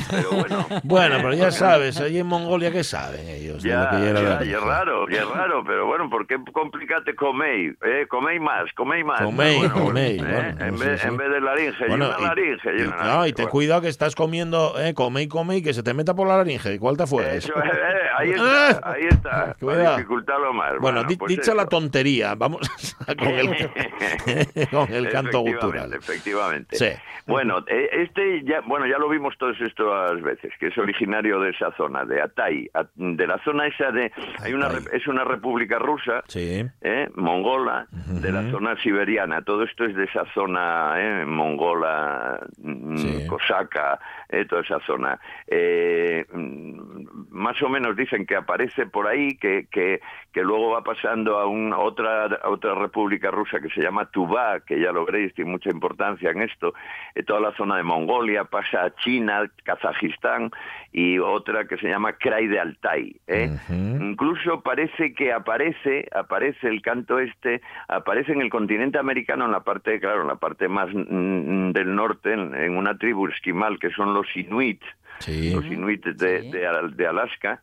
[SPEAKER 6] Pero bueno.
[SPEAKER 1] Bueno, pero ya sabes, allí en Mongolia, ¿qué saben ellos? de lo
[SPEAKER 6] Ya,
[SPEAKER 1] que ya
[SPEAKER 6] ya,
[SPEAKER 1] la-
[SPEAKER 6] y es raro, y es raro, pero bueno, ¿por qué complicate comei? Eh, comei más, comei más.
[SPEAKER 1] Comei,
[SPEAKER 6] Bueno,
[SPEAKER 1] comei,
[SPEAKER 6] eh,
[SPEAKER 1] bueno,
[SPEAKER 6] en,
[SPEAKER 1] sí,
[SPEAKER 6] vez,
[SPEAKER 1] sí.
[SPEAKER 6] en vez de laringe,
[SPEAKER 1] Bueno,
[SPEAKER 6] y una laringe. y
[SPEAKER 1] y-
[SPEAKER 6] una
[SPEAKER 1] no, y te
[SPEAKER 6] Bueno,
[SPEAKER 1] cuidado que estás comiendo, eh, come y come y que se te meta por la laringe. ¿Cuál te fue?
[SPEAKER 6] Eso, eh, eh, ahí está, ahí está,
[SPEAKER 1] Cuidado.
[SPEAKER 6] para dificultarlo más.
[SPEAKER 1] Bueno,
[SPEAKER 6] pues
[SPEAKER 1] la tontería, vamos con el, con el canto
[SPEAKER 6] Efectivamente,
[SPEAKER 1] gutural.
[SPEAKER 6] Efectivamente.
[SPEAKER 1] Sí.
[SPEAKER 6] Bueno, eh, este ya, bueno, ya lo vimos todas estas veces, que es originario de esa zona, de Atay, de la zona esa de, hay una, es una república rusa,
[SPEAKER 1] Sí.
[SPEAKER 6] ¿eh? mongola, de la zona siberiana. Todo esto es de esa zona ¿eh? mongola, mm,
[SPEAKER 1] Sí.
[SPEAKER 6] cosaca, ¿eh? toda esa zona. Eh, mm, más o menos dicen que aparece por ahí, que, que, que luego va pasando a, un- a otra, a otra república rusa que se llama Tuvá, que ya lo veréis, tiene mucha importancia en esto. Eh, toda la zona de Mongolia pasa a China, Kazajistán y otra que se llama Krai de Altai. ¿eh? Incluso parece que aparece, aparece el canto este, aparece en el continente americano, en la parte, claro, en la parte más mm, del norte, en, en una tribu esquimal que son los Inuit,
[SPEAKER 1] Sí.
[SPEAKER 6] los Inuit de,
[SPEAKER 2] Sí.
[SPEAKER 6] de de Alaska,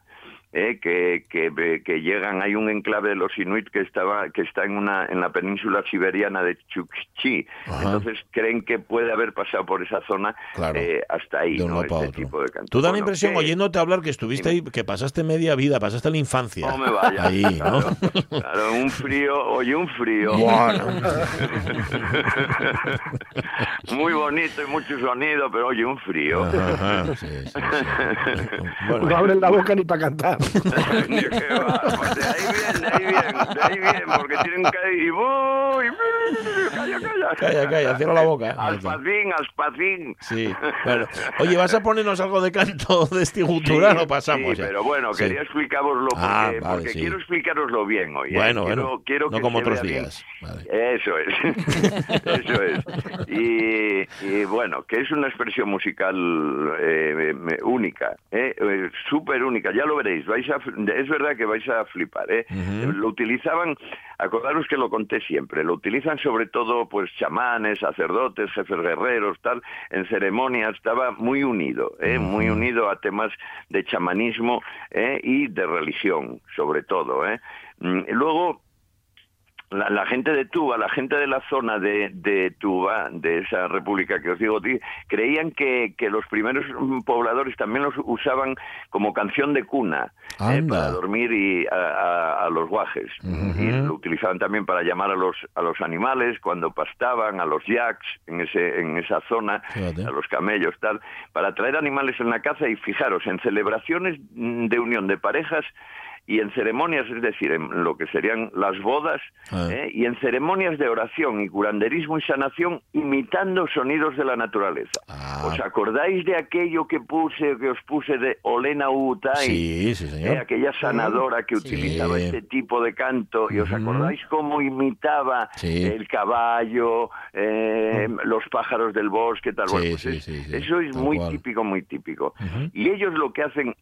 [SPEAKER 6] eh, que, que, que llegan, hay un enclave de los Inuit que estaba, que está en una, en la península siberiana de Chukchi.
[SPEAKER 1] Ajá.
[SPEAKER 6] Entonces creen que puede haber pasado por esa zona
[SPEAKER 1] Claro.
[SPEAKER 6] eh, hasta ahí,
[SPEAKER 1] De
[SPEAKER 6] ¿no? Este
[SPEAKER 1] otro.
[SPEAKER 6] tipo de canto.
[SPEAKER 1] Tú da la
[SPEAKER 6] Bueno,
[SPEAKER 1] impresión,
[SPEAKER 6] que-
[SPEAKER 1] oyéndote hablar, que estuviste ahí, que pasaste media vida, pasaste la infancia.
[SPEAKER 6] No me vaya.
[SPEAKER 1] Ahí, ¿no?
[SPEAKER 6] Claro, claro, un frío, oye, un frío.
[SPEAKER 1] Bueno.
[SPEAKER 6] Muy bonito y mucho sonido, pero oye, un frío.
[SPEAKER 1] Ajá, ajá, sí, sí, sí. Bueno,
[SPEAKER 3] No abren la boca ni para cantar.
[SPEAKER 6] Pues de ahí bien, de ahí bien, de ahí bien, porque tienen que ir y voy, calla, calla.
[SPEAKER 1] Calla, calla, cierra la boca.
[SPEAKER 6] Alpacín, alpacín.
[SPEAKER 1] Sí, bueno. Oye, ¿vas a ponernos algo de canto de este gutural o pasamos
[SPEAKER 6] sí,
[SPEAKER 1] ya?
[SPEAKER 6] pero bueno,
[SPEAKER 1] Sí.
[SPEAKER 6] quería explicaroslo porque,
[SPEAKER 1] Ah, vale,
[SPEAKER 6] porque
[SPEAKER 1] sí.
[SPEAKER 6] quiero explicaroslo bien hoy. ¿eh?
[SPEAKER 1] Bueno,
[SPEAKER 6] quiero,
[SPEAKER 1] bueno,
[SPEAKER 6] quiero
[SPEAKER 1] no
[SPEAKER 6] que
[SPEAKER 1] como
[SPEAKER 6] se
[SPEAKER 1] otros días. Vale.
[SPEAKER 6] Eso es, eso es. Y, y bueno, que es una expresión musical eh, única, ¿eh? Eh, súper única, ya lo veréis, vais a, es verdad que vais a flipar. ¿eh? Lo utilizaban, acordaros que lo conté siempre, lo utilizan sobre todo pues chamanes, sacerdotes, jefes guerreros, tal, en ceremonias, estaba muy unido, ¿eh? muy unido a temas de chamanismo ¿eh? y de religión, sobre todo. ¿eh? Mm, Luego, la, la gente de Tuba, la gente de la zona de, de Tuba, de esa república que os digo, di- creían que, que los primeros mm, pobladores también los usaban como canción de cuna eh, para dormir y a, a- a los guajes. Y lo utilizaban también para llamar a los, a los animales cuando pastaban, a los yaks en, ese, en esa zona,
[SPEAKER 1] Fíjate.
[SPEAKER 6] a los camellos, tal, para traer animales en la caza y fijaros, en celebraciones mm, de unión de parejas, y en ceremonias, es decir, en lo que serían las bodas,
[SPEAKER 1] Ah.
[SPEAKER 6] ¿eh? y en ceremonias de oración y curanderismo y sanación, imitando sonidos de la naturaleza.
[SPEAKER 1] Ah.
[SPEAKER 6] ¿Os acordáis de aquello que puse, que os puse de Olena Utai?
[SPEAKER 1] Sí, sí,
[SPEAKER 6] Eh,
[SPEAKER 1] señor.
[SPEAKER 6] aquella sanadora que
[SPEAKER 2] Sí.
[SPEAKER 6] utilizaba este tipo de canto, y os acordáis cómo imitaba
[SPEAKER 1] Sí.
[SPEAKER 6] el caballo, eh, los pájaros del bosque, tal.
[SPEAKER 1] Sí,
[SPEAKER 6] Bueno, pues es- eso es muy
[SPEAKER 1] cual.
[SPEAKER 6] típico, muy típico. Y ellos lo que hacen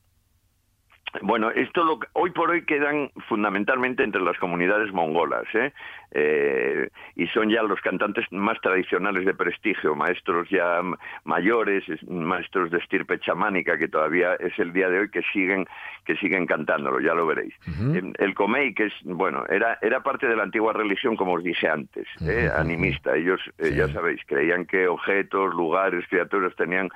[SPEAKER 6] bueno, esto lo, hoy por hoy quedan fundamentalmente entre las comunidades mongolas, ¿eh? Eh, y son ya los cantantes más tradicionales de prestigio, maestros ya mayores, es- maestros de estirpe chamánica, que todavía es el día de hoy que siguen que siguen cantándolo, ya lo veréis. Eh, El Komei, que es, bueno, era, era parte de la antigua religión, como os dije antes, ¿eh? Animista. Ellos, eh,
[SPEAKER 1] Sí.
[SPEAKER 6] ya sabéis, creían que objetos, lugares, criaturas tenían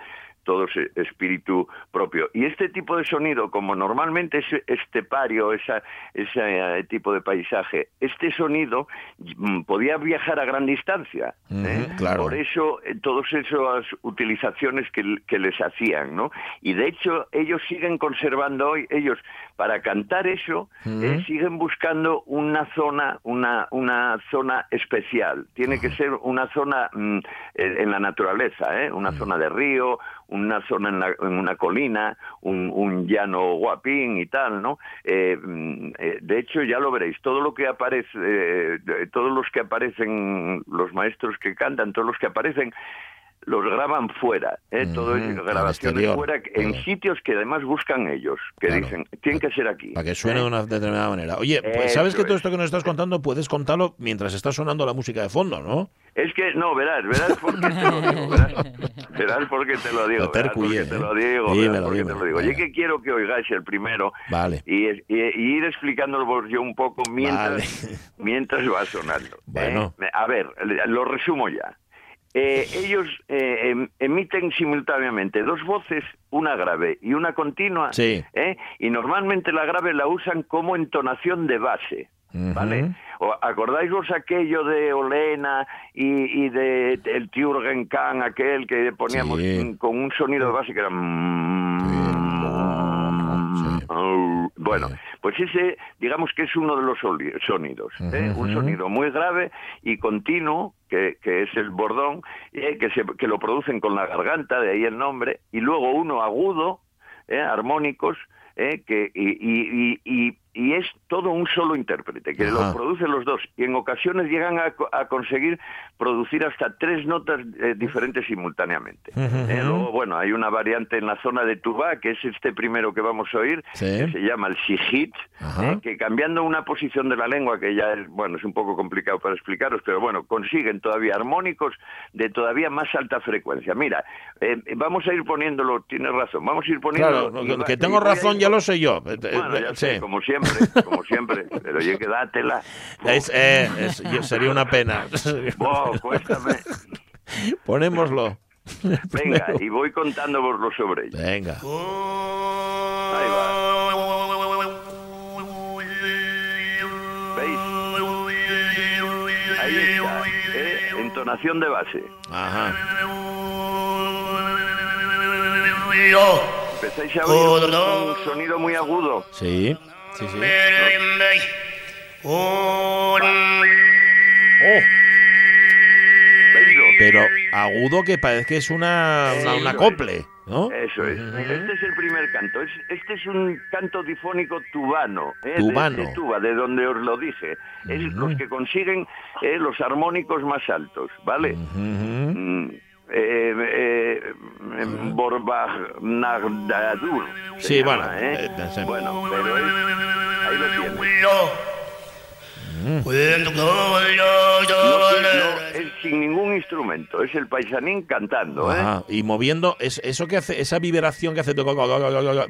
[SPEAKER 6] todo ese espíritu propio. Y este tipo de sonido, como normalmente es estepario, esa, ese eh, tipo de paisaje, este sonido mm, podía viajar a gran distancia. ¿eh?
[SPEAKER 1] Claro.
[SPEAKER 6] Por eso, eh, todas esas utilizaciones que, que les hacían, ¿no? Y de hecho, ellos siguen conservando hoy, ellos, para cantar eso, eh, siguen buscando una zona, una, una zona especial. Tiene que ser una zona mm, en en la naturaleza, ¿eh? Una zona de río, una zona en, la- en una colina, un, un llano guapín y tal, ¿no? Eh, mm, eh, de hecho, ya lo veréis, todo lo que aparece, eh, todos los que aparecen, los maestros que cantan, todos los que aparecen, los graban fuera, ¿eh? todo es grabaciones fuera, en sitios que además buscan ellos, que
[SPEAKER 1] Claro.
[SPEAKER 6] dicen, tienen que ser aquí.
[SPEAKER 1] Para que suene
[SPEAKER 6] ¿eh?
[SPEAKER 1] de una determinada manera. Oye, pues
[SPEAKER 6] Eso
[SPEAKER 1] sabes que todo
[SPEAKER 6] es.
[SPEAKER 1] esto que nos estás contando puedes contarlo mientras está sonando la música de fondo, ¿no?
[SPEAKER 6] Es que, no, verás, verás por qué te lo digo, verás, verás por qué te lo digo, verás por qué te
[SPEAKER 1] ¿eh?
[SPEAKER 6] lo digo,
[SPEAKER 1] Dímelo,
[SPEAKER 6] verás por qué te
[SPEAKER 1] dímelo,
[SPEAKER 6] lo digo.
[SPEAKER 1] venga.
[SPEAKER 6] Yo que quiero que oigáis el primero
[SPEAKER 1] Vale.
[SPEAKER 6] y, y- y ir explicándolo yo un poco mientras, mientras va sonando. ¿eh?
[SPEAKER 1] Bueno.
[SPEAKER 6] A ver, lo resumo ya. Eh, ellos eh, em- emiten simultáneamente dos voces, una grave y una continua,
[SPEAKER 1] Sí.
[SPEAKER 6] ¿eh? y normalmente la grave la usan como entonación de base. ¿Vale? O, ¿Acordáis vos aquello de Olena y, y de el Tjürgen Kahn, aquel que poníamos
[SPEAKER 1] Sí.
[SPEAKER 6] mm, con un sonido de base que era...
[SPEAKER 1] Sí.
[SPEAKER 6] Oh, Bueno. Pues ese, digamos que es uno de los sonidos. ¿eh? Un sonido muy grave y continuo, que, que es el bordón, eh, que, se, que lo producen con la garganta, de ahí el nombre, y luego uno agudo, ¿eh? armónicos, ¿eh? que, y, y- y- y- y es todo un solo intérprete, que
[SPEAKER 1] Ajá.
[SPEAKER 6] lo producen los dos, y en ocasiones llegan a, co- a conseguir producir hasta tres notas eh, diferentes simultáneamente. ¿eh? Luego, bueno, hay una variante en la zona de Tubá, que es este primero que vamos a oír,
[SPEAKER 1] Sí.
[SPEAKER 6] que se llama el
[SPEAKER 1] Ajá.
[SPEAKER 6] ¿eh? que cambiando una posición de la lengua, que ya es, bueno, es un poco complicado para explicaros, pero bueno, consiguen todavía armónicos de todavía más alta frecuencia. Mira, eh, vamos a ir poniéndolo, tienes razón, vamos a ir poniéndolo.
[SPEAKER 1] Claro, que- tengo razón ya lo sé yo.
[SPEAKER 6] Bueno, ya sé, como siempre, como siempre, pero oye, que dátela.
[SPEAKER 1] Es- eh, es- yo- sería una pena.
[SPEAKER 6] Oh, cuéntame.
[SPEAKER 1] Ponémoslo.
[SPEAKER 6] Venga, y voy contándooslo sobre ello.
[SPEAKER 1] Venga.
[SPEAKER 6] Ahí va. ¿Veis? Ahí está, ¿eh? entonación de base.
[SPEAKER 1] Ajá.
[SPEAKER 6] Empezáis a oír un, un sonido muy agudo.
[SPEAKER 1] Sí. Sí, sí.
[SPEAKER 6] Oh.
[SPEAKER 1] Pero agudo que parece que es una, una, una
[SPEAKER 6] Eso
[SPEAKER 1] acople, ¿no?
[SPEAKER 6] Eso es. Este es el primer canto. Es- este es un canto difónico tubano. ¿eh?
[SPEAKER 1] Tubano.
[SPEAKER 6] De, tuba, de donde os lo dije. Es los que consiguen eh, los armónicos más altos, ¿vale? Mm, eh, eh, Borbagnadur. se
[SPEAKER 1] Sí,
[SPEAKER 6] llama,
[SPEAKER 1] bueno,
[SPEAKER 6] ¿eh?
[SPEAKER 1] eh.
[SPEAKER 6] Bueno, pero es, ahí lo tienes.
[SPEAKER 1] Mm.
[SPEAKER 6] No, sí, no, es sin ningún instrumento, es el paisanín cantando, ¿eh?
[SPEAKER 1] Ajá, Y moviendo, es, eso que hace, esa vibración que hace,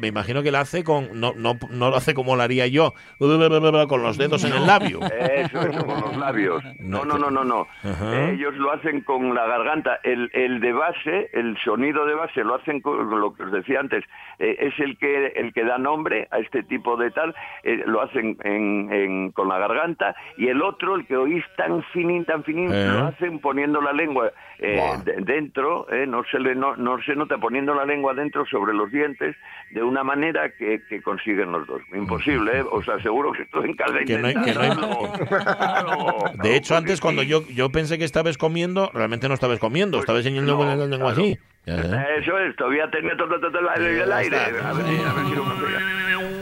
[SPEAKER 1] me imagino que la hace con, no, no, no lo hace como lo haría yo, con los dedos en el labio.
[SPEAKER 6] Eso, eso, con los labios. No, no, no, no, no.
[SPEAKER 1] Ajá.
[SPEAKER 6] Ellos lo hacen con la garganta. El, el de base, el sonido de base, lo hacen con lo que os decía antes, eh, es el que el que da nombre a este tipo de tal, eh, lo hacen en, en- con la garganta y el otro, el que oís tan finín, tan finín,
[SPEAKER 1] Eh.
[SPEAKER 6] lo hacen poniendo la lengua eh, de- dentro, eh, no, se le, no, no se nota poniendo la lengua dentro sobre los dientes de una manera que, que consiguen los dos. Imposible, ¿eh? os aseguro que estoy en casa
[SPEAKER 1] Que no hay- que no hay-
[SPEAKER 6] intentándolo. Claro,
[SPEAKER 1] De hecho, antes cuando yo, yo pensé que estabas comiendo, realmente no estabas comiendo, estabas enseñando
[SPEAKER 6] Pues
[SPEAKER 1] con la lengua así.
[SPEAKER 6] Eso es, todavía tenía todo, todo, todo el aire. A ver, a ver si lo.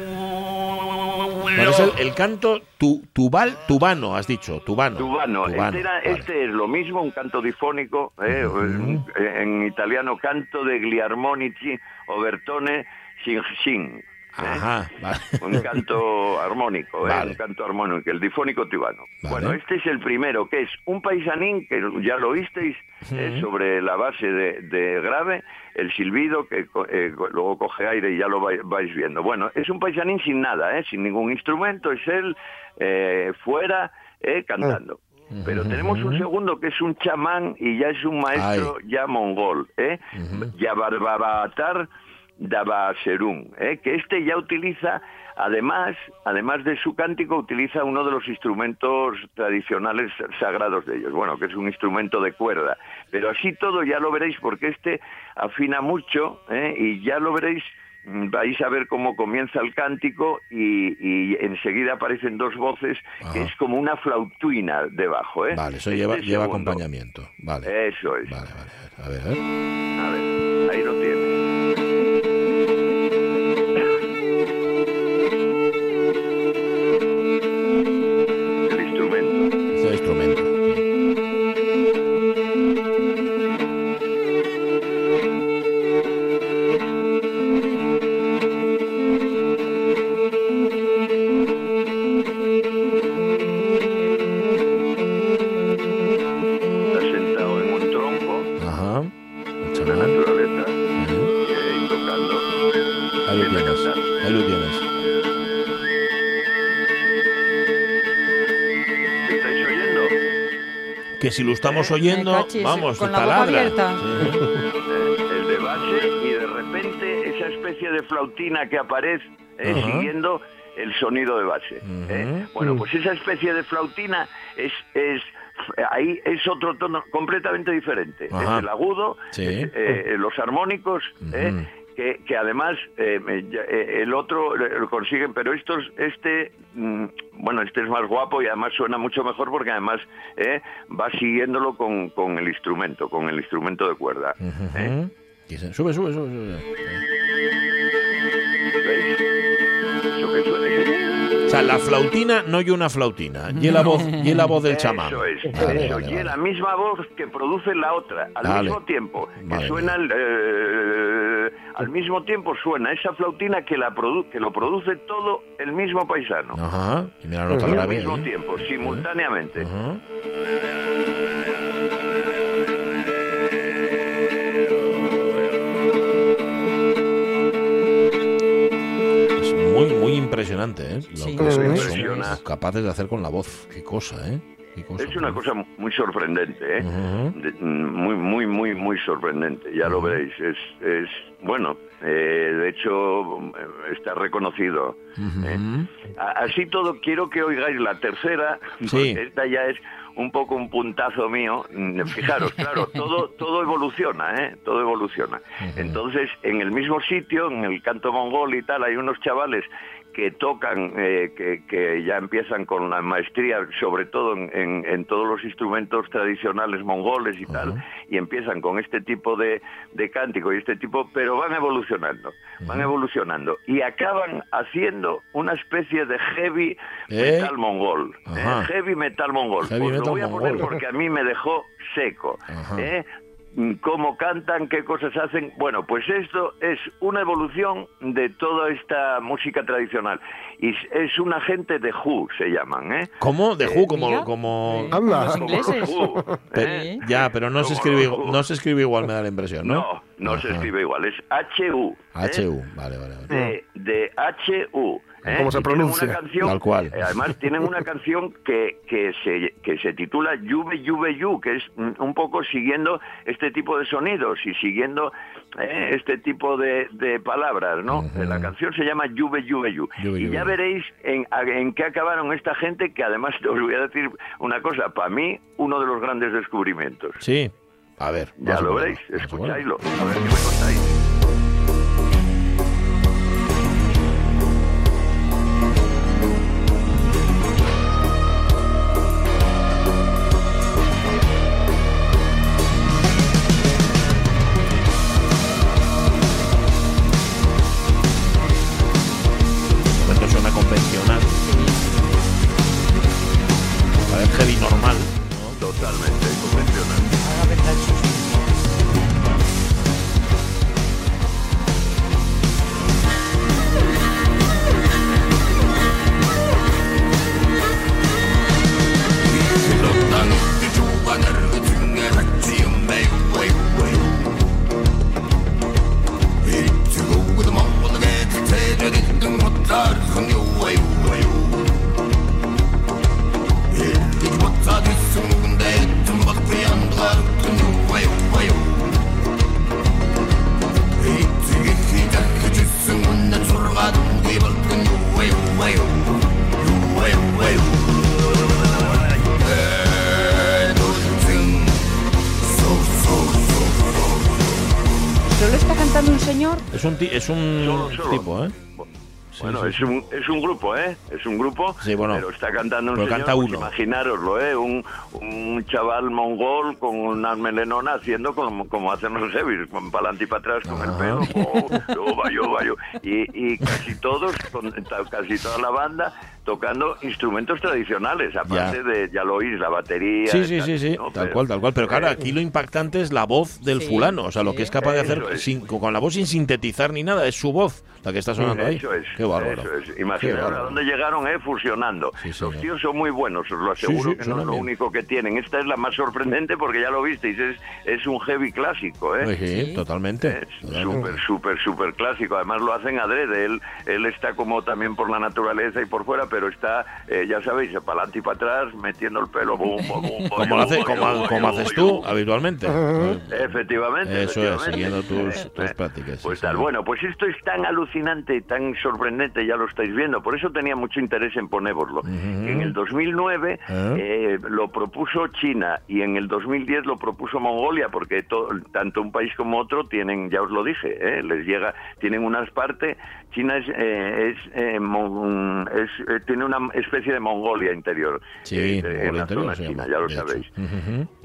[SPEAKER 1] Bueno, es el, el canto tu, tubal, tubano, has dicho, tubano.
[SPEAKER 6] Tubano. Este, era-
[SPEAKER 1] vale.
[SPEAKER 6] este es lo mismo, un canto difónico, eh, en, en italiano canto de gliarmonici o bertone sin sin.
[SPEAKER 1] Ajá, vale.
[SPEAKER 6] Un canto armónico, eh, un canto armónico, el difónico tibano.
[SPEAKER 1] Vale.
[SPEAKER 6] Bueno, este es el primero, que es un paisanín, que ya lo oísteis, eh, sobre la base de, de grave, el silbido, que eh, luego coge aire y ya lo vai- vais viendo. Bueno, es un paisanín sin nada, eh, sin ningún instrumento, es él eh, fuera eh, cantando. Pero tenemos un segundo que es un chamán y ya es un maestro ya mongol, ¿eh? Yabarbabatar Dabaserún, ¿eh? que este ya utiliza, además, además de su cántico, utiliza uno de los instrumentos tradicionales sagrados de ellos, bueno, que es un instrumento de cuerda. Pero así todo ya lo veréis porque este afina mucho ¿eh? y ya lo veréis mm, vais a ver cómo comienza el cántico y, y enseguida aparecen dos voces que es como una flautuina debajo. ¿eh?
[SPEAKER 1] Vale, eso
[SPEAKER 6] Este
[SPEAKER 1] lleva, acompañamiento. Vale.
[SPEAKER 6] Eso es.
[SPEAKER 1] Vale, vale. A ver, a ver.
[SPEAKER 6] A ver, ahí lo
[SPEAKER 1] si lo estamos
[SPEAKER 6] Eh,
[SPEAKER 1] oyendo,
[SPEAKER 2] Me cachis,
[SPEAKER 1] vamos,
[SPEAKER 2] con la boca
[SPEAKER 1] taladra.
[SPEAKER 2] abierta.
[SPEAKER 1] Sí.
[SPEAKER 6] Eh, el de base y de repente esa especie de flautina que aparece eh, siguiendo el sonido de base. ¿eh? Bueno, pues esa especie de flautina es, es ahí es otro tono completamente diferente.
[SPEAKER 1] Ajá.
[SPEAKER 6] Es el agudo,
[SPEAKER 1] Sí.
[SPEAKER 6] es, eh, los armónicos, ¿eh? Que, que además eh, eh, eh, el otro lo consiguen, pero estos, este, mm, bueno, este es más guapo y además suena mucho mejor porque además eh, va siguiéndolo con, con el instrumento, con el instrumento de cuerda. ¿eh?
[SPEAKER 1] Dice, Sube, sube, sube. sube.
[SPEAKER 6] ¿Veis? Eso que suena, ¿eh?
[SPEAKER 1] O sea, la flautina no y una flautina. Y la voz, y la voz del chamán.
[SPEAKER 6] Eso es,
[SPEAKER 1] Vale,
[SPEAKER 6] eso,
[SPEAKER 1] vale,
[SPEAKER 6] y
[SPEAKER 1] vale.
[SPEAKER 6] la misma voz que produce la otra, al mismo tiempo, que
[SPEAKER 1] Vale.
[SPEAKER 6] suena el, eh, al mismo tiempo suena esa flautina que la produ- que lo produce todo el mismo paisano.
[SPEAKER 1] Ajá. Y mira la nota
[SPEAKER 6] al mismo
[SPEAKER 1] ahí.
[SPEAKER 6] tiempo, simultáneamente.
[SPEAKER 1] Ajá. Es muy, muy impresionante, ¿eh? Lo
[SPEAKER 2] Sí.
[SPEAKER 1] que son capaces de hacer con la voz. Qué cosa, ¿eh?
[SPEAKER 6] Es una cosa muy sorprendente, ¿eh? De- muy, muy, muy, muy sorprendente. Ya lo veréis. Es, es bueno. eh, de hecho, eh, está reconocido. A- Así todo, quiero que oigáis la tercera.
[SPEAKER 1] Sí.
[SPEAKER 6] Esta ya es un poco un puntazo mío. Mm, Fijaros, claro, todo, todo evoluciona, ¿eh? Todo evoluciona. Entonces, en el mismo sitio, en el canto mongol y tal, hay unos chavales que tocan, eh, que, que ya empiezan con la maestría, sobre todo en, en- en todos los instrumentos tradicionales mongoles y tal, y empiezan con este tipo de, de cántico y este tipo, pero van evolucionando, van evolucionando, y acaban haciendo una especie de heavy
[SPEAKER 1] ¿Eh?
[SPEAKER 6] metal mongol, ¿eh? Heavy metal mongol.
[SPEAKER 1] Heavy metal
[SPEAKER 6] lo voy a poner
[SPEAKER 1] mongol.
[SPEAKER 6] porque a mí me dejó seco. ¿Eh? Mm, cómo cantan, qué cosas hacen. Bueno, pues esto es una evolución de toda esta música tradicional. Y es- una gente de Who, se llaman, ¿eh?
[SPEAKER 1] ¿Cómo? De Who, como...
[SPEAKER 2] Mira.
[SPEAKER 1] como...
[SPEAKER 3] Anda.
[SPEAKER 2] Los ingleses.
[SPEAKER 6] Who, ¿eh?
[SPEAKER 1] Ya, pero no se, escribe,
[SPEAKER 6] Who.
[SPEAKER 1] no se escribe igual, me da la impresión, ¿no?
[SPEAKER 6] No, no se escribe igual, es HU. ¿eh?
[SPEAKER 1] HU, vale, vale. vale.
[SPEAKER 6] De, de HU. ¿Eh?
[SPEAKER 3] ¿Cómo se pronuncia?
[SPEAKER 6] Una canción,
[SPEAKER 1] Tal cual.
[SPEAKER 6] eh, además tienen una canción que, que, se, que se titula Yuve Yuve Yu, que es un poco siguiendo este tipo de sonidos y siguiendo eh, este tipo de, de palabras, ¿no?
[SPEAKER 1] Ujú.
[SPEAKER 6] La canción se llama Yuve Yuve Yu.
[SPEAKER 1] Yuve,
[SPEAKER 6] y ya veréis en, en qué acabaron esta gente, que además os voy a decir una cosa, para mí, uno de los grandes descubrimientos.
[SPEAKER 1] Sí, a ver.
[SPEAKER 6] Ya lo veréis, escucháislo. A ver qué me contáis.
[SPEAKER 1] Es un, es un
[SPEAKER 6] Solo,
[SPEAKER 1] tipo, ¿eh?
[SPEAKER 6] Bueno,
[SPEAKER 1] sí,
[SPEAKER 6] es,
[SPEAKER 1] sí.
[SPEAKER 6] Un, es un grupo, ¿eh? Es un grupo,
[SPEAKER 1] Sí, bueno,
[SPEAKER 6] pero está cantando un
[SPEAKER 1] pero
[SPEAKER 6] señor,
[SPEAKER 1] canta
[SPEAKER 6] pues
[SPEAKER 1] uno.
[SPEAKER 6] imaginároslo, ¿eh? Un, un chaval mongol con una melenona haciendo como, como hacen los con para adelante y para atrás con el
[SPEAKER 1] Ah.
[SPEAKER 6] pelo, oh, yo, va, yo, va, yo. Y, y casi todos, con, casi toda la banda, tocando instrumentos tradicionales, aparte de, ya lo oís, la batería.
[SPEAKER 1] Sí, sí,
[SPEAKER 6] tal,
[SPEAKER 1] sí, sí,
[SPEAKER 6] ¿no?
[SPEAKER 1] tal
[SPEAKER 6] Pero-
[SPEAKER 1] cual, tal cual. Pero claro, aquí lo impactante es la voz del
[SPEAKER 2] Sí,
[SPEAKER 1] fulano, o sea, lo
[SPEAKER 2] sí.
[SPEAKER 1] que es capaz de hacer
[SPEAKER 6] es.
[SPEAKER 1] sin, con la voz sin sintetizar ni nada, es su voz la que está sonando ahí.
[SPEAKER 6] Eso es.
[SPEAKER 1] Qué bárbaro.
[SPEAKER 6] Eso es. A dónde llegaron, ¿eh? Fusionando.
[SPEAKER 1] Sí,
[SPEAKER 6] Los tíos son muy buenos, os lo aseguro
[SPEAKER 1] sí,
[SPEAKER 6] que no es lo
[SPEAKER 1] bien.
[SPEAKER 6] único que tienen. Esta es la más sorprendente porque ya lo visteis, es, es un heavy clásico, ¿eh?
[SPEAKER 1] Sí,
[SPEAKER 2] Sí.
[SPEAKER 1] totalmente.
[SPEAKER 6] Es súper, súper, súper clásico. Además lo hacen adrede. Él, él está como también por la naturaleza y por fuera, pero está, eh, ya sabéis, para adelante y para atrás, metiendo el pelo.
[SPEAKER 1] Como, hace, como, como haces tú habitualmente.
[SPEAKER 6] Efectivamente.
[SPEAKER 1] Eso es,
[SPEAKER 6] efectivamente.
[SPEAKER 1] siguiendo tus-
[SPEAKER 6] Eh,
[SPEAKER 1] tus
[SPEAKER 6] eh,
[SPEAKER 1] prácticas, sí,
[SPEAKER 6] Pues tal, bueno, pues esto es tan alucinante y tan sorprendente, ya lo estáis viendo. Por eso tenía mucho interés en ponéroslo. En el 2009
[SPEAKER 1] ¿Eh?
[SPEAKER 6] eh, lo propuso China y en el 2010 lo propuso Mongolia, porque to- tanto un país como otro tienen, ya os lo dije, eh, les llega, tienen unas partes. China es, eh, es, eh, mon- es, eh, tiene una especie de Mongolia interior.
[SPEAKER 1] Sí,
[SPEAKER 6] eh, en la
[SPEAKER 1] interior
[SPEAKER 6] zona china, ya lo sabéis.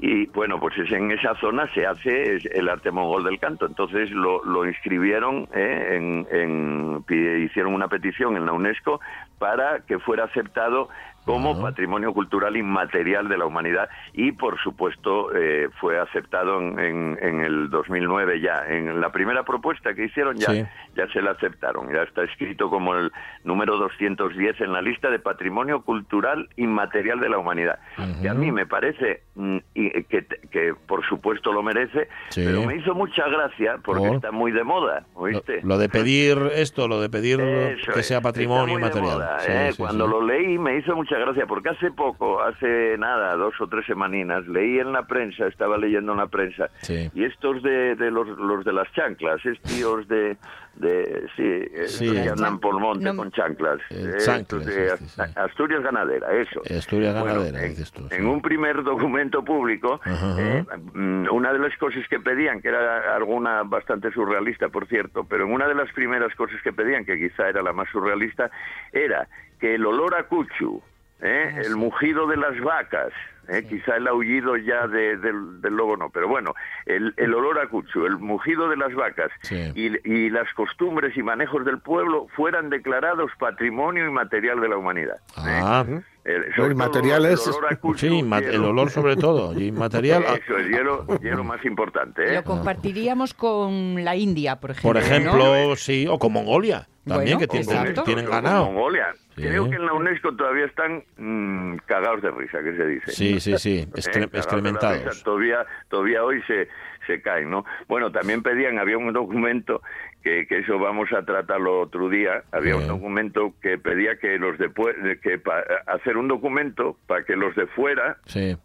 [SPEAKER 6] Y bueno, pues es en esa zona se hace el arte mongol del canto. Entonces lo, lo inscribieron, ¿eh? en, en- hicieron una petición en la UNESCO para que fuera aceptado como patrimonio cultural inmaterial de la humanidad y por supuesto eh, fue aceptado en, en- en el 2009 ya en la primera propuesta que hicieron ya
[SPEAKER 1] Sí.
[SPEAKER 6] ya se la aceptaron ya está escrito como el número 210 en la lista de patrimonio cultural inmaterial de la humanidad que a mí me parece mm, y que, que por supuesto lo merece
[SPEAKER 1] Sí.
[SPEAKER 6] pero me hizo mucha gracia porque
[SPEAKER 1] Por.
[SPEAKER 6] está muy de moda
[SPEAKER 1] Lo,
[SPEAKER 6] ¿oíste?
[SPEAKER 1] lo de pedir esto, lo de pedir
[SPEAKER 6] Eso
[SPEAKER 1] que
[SPEAKER 6] es,
[SPEAKER 1] sea patrimonio inmaterial.
[SPEAKER 6] moda,
[SPEAKER 1] Sí,
[SPEAKER 6] ¿eh? Cuando lo leí me hizo mucha gracia, porque hace poco, hace nada, dos o tres semaninas, leí en la prensa, estaba leyendo en la prensa,
[SPEAKER 1] Sí.
[SPEAKER 6] y estos de, de los, los de las chanclas, es tíos de, de sí, eh,
[SPEAKER 1] Sí.
[SPEAKER 6] estos que andan por monte
[SPEAKER 2] No-
[SPEAKER 6] con chanclas. Eh,
[SPEAKER 1] chanclas,
[SPEAKER 6] estos de
[SPEAKER 1] este, sí.
[SPEAKER 6] Asturias Ganadera, eso.
[SPEAKER 1] Asturias
[SPEAKER 6] Bueno,
[SPEAKER 1] ganadera,
[SPEAKER 6] en,
[SPEAKER 1] dices tú. sí.
[SPEAKER 6] en un primer documento público,
[SPEAKER 1] Ajá.
[SPEAKER 6] eh, mm, una de las cosas que pedían, que era alguna bastante surrealista, por cierto, pero en una de las primeras cosas que pedían, que quizá era la más surrealista, era que el olor a cuchu, ¿eh? el mugido de las vacas, ¿eh? quizá el aullido ya de- del, del lobo no, pero bueno, el, el olor a cuchu, el mugido de las vacas
[SPEAKER 1] Sí.
[SPEAKER 6] y, y las costumbres y manejos del pueblo fueran declarados patrimonio inmaterial de la humanidad. ¿eh?
[SPEAKER 1] Ah,
[SPEAKER 6] El, todo
[SPEAKER 3] inmaterial
[SPEAKER 6] el
[SPEAKER 3] es-
[SPEAKER 6] olor a cuchu
[SPEAKER 1] sí, el olor sobre todo, y inmaterial. ah,
[SPEAKER 6] Eso es, y es lo, y es lo más importante. ¿eh?
[SPEAKER 2] Lo compartiríamos con la India, por ejemplo.
[SPEAKER 1] Por
[SPEAKER 2] ¿no?
[SPEAKER 1] ejemplo, sí, o con Mongolia, también,
[SPEAKER 2] Bueno,
[SPEAKER 1] que tienen, tienen
[SPEAKER 6] Con
[SPEAKER 1] ganado.
[SPEAKER 6] Mongolia.
[SPEAKER 1] Sí.
[SPEAKER 6] Creo que en la UNESCO todavía están mm, cagados de risa, que se dice.
[SPEAKER 1] Sí, sí, sí,
[SPEAKER 6] ¿Eh?
[SPEAKER 1] excre-
[SPEAKER 6] la
[SPEAKER 1] excrementados.
[SPEAKER 6] risa. Todavía, todavía hoy se, se caen, ¿no? Bueno, también pedían, había un documento que, que eso vamos a tratarlo otro día, había un
[SPEAKER 1] Bien.
[SPEAKER 6] documento que pedía que los de pue- que pa- hacer un documento para que los de fuera
[SPEAKER 1] Sí.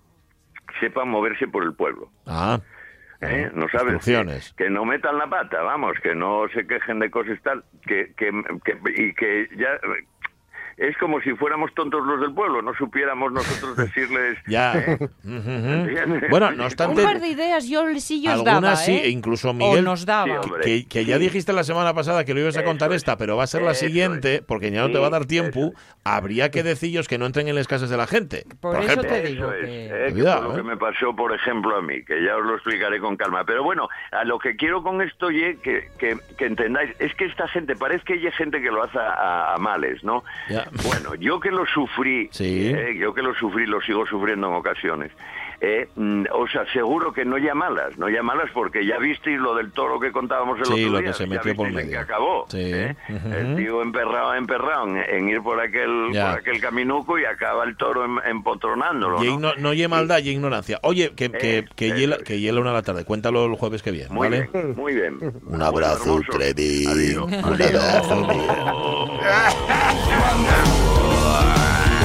[SPEAKER 6] sepan moverse por el pueblo.
[SPEAKER 1] Ah.
[SPEAKER 6] ¿Eh? No sabes que, que no metan la pata, vamos, que no se quejen de cosas tal, que, que, que- y que ya es como si fuéramos tontos los del pueblo, no supiéramos nosotros decirles.
[SPEAKER 1] Ya.
[SPEAKER 6] ¿eh?
[SPEAKER 1] Bueno, no
[SPEAKER 2] Un
[SPEAKER 1] obstante,
[SPEAKER 2] par de ideas yo sí os
[SPEAKER 1] algunas
[SPEAKER 2] daba,
[SPEAKER 1] sí,
[SPEAKER 2] ¿eh?
[SPEAKER 1] e incluso
[SPEAKER 2] O
[SPEAKER 1] Miguel,
[SPEAKER 2] nos daba.
[SPEAKER 6] Sí,
[SPEAKER 1] que, que ya dijiste la semana pasada que lo ibas a
[SPEAKER 6] Eso
[SPEAKER 1] contar
[SPEAKER 6] es.
[SPEAKER 1] esta, pero va a ser la
[SPEAKER 6] Eso
[SPEAKER 1] siguiente,
[SPEAKER 6] es.
[SPEAKER 1] porque ya no te va a dar tiempo. Habría que decillos que no entren en las casas de la gente.
[SPEAKER 2] Por
[SPEAKER 1] Por,
[SPEAKER 2] eso
[SPEAKER 1] ejemplo.
[SPEAKER 2] te digo
[SPEAKER 6] Eso es,
[SPEAKER 2] que-
[SPEAKER 6] eh, que
[SPEAKER 1] Cuidado,
[SPEAKER 6] fue lo
[SPEAKER 1] eh.
[SPEAKER 6] que me pasó, por ejemplo, a mí, que ya os lo explicaré con calma. Pero bueno, a lo que quiero con esto, ye, que, que, que entendáis, es que esta gente, parece que hay gente que lo hace a, a males, ¿no?
[SPEAKER 1] Ya.
[SPEAKER 6] Bueno, yo que lo sufrí,
[SPEAKER 1] Sí.
[SPEAKER 6] eh, yo que lo sufrí, lo sigo sufriendo en ocasiones. Eh, mm, os aseguro que no ya malas, no ya malas porque ya visteis lo del toro que contábamos el
[SPEAKER 1] Sí,
[SPEAKER 6] otro
[SPEAKER 1] lo
[SPEAKER 6] día,
[SPEAKER 1] que se metió por
[SPEAKER 6] en
[SPEAKER 1] medio.
[SPEAKER 6] que acabó.
[SPEAKER 1] Sí.
[SPEAKER 6] ¿eh? El tío emperrado, emperrado en, en ir por aquel,
[SPEAKER 1] Ya.
[SPEAKER 6] por aquel caminuco y acaba el toro em- empotronándolo.
[SPEAKER 1] Y
[SPEAKER 6] ¿no?
[SPEAKER 1] no maldad y ignorancia. Oye, que, que,
[SPEAKER 6] Eh,
[SPEAKER 1] que, hiela,
[SPEAKER 6] es.
[SPEAKER 1] que hiela una a la tarde. Cuéntalo el jueves que viene,
[SPEAKER 6] Muy
[SPEAKER 1] ¿vale?
[SPEAKER 6] bien, muy bien.
[SPEAKER 3] Un abrazo. Un abrazo.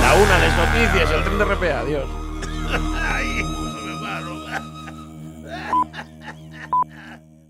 [SPEAKER 1] La una, las noticias, el tren de RPA. Adiós.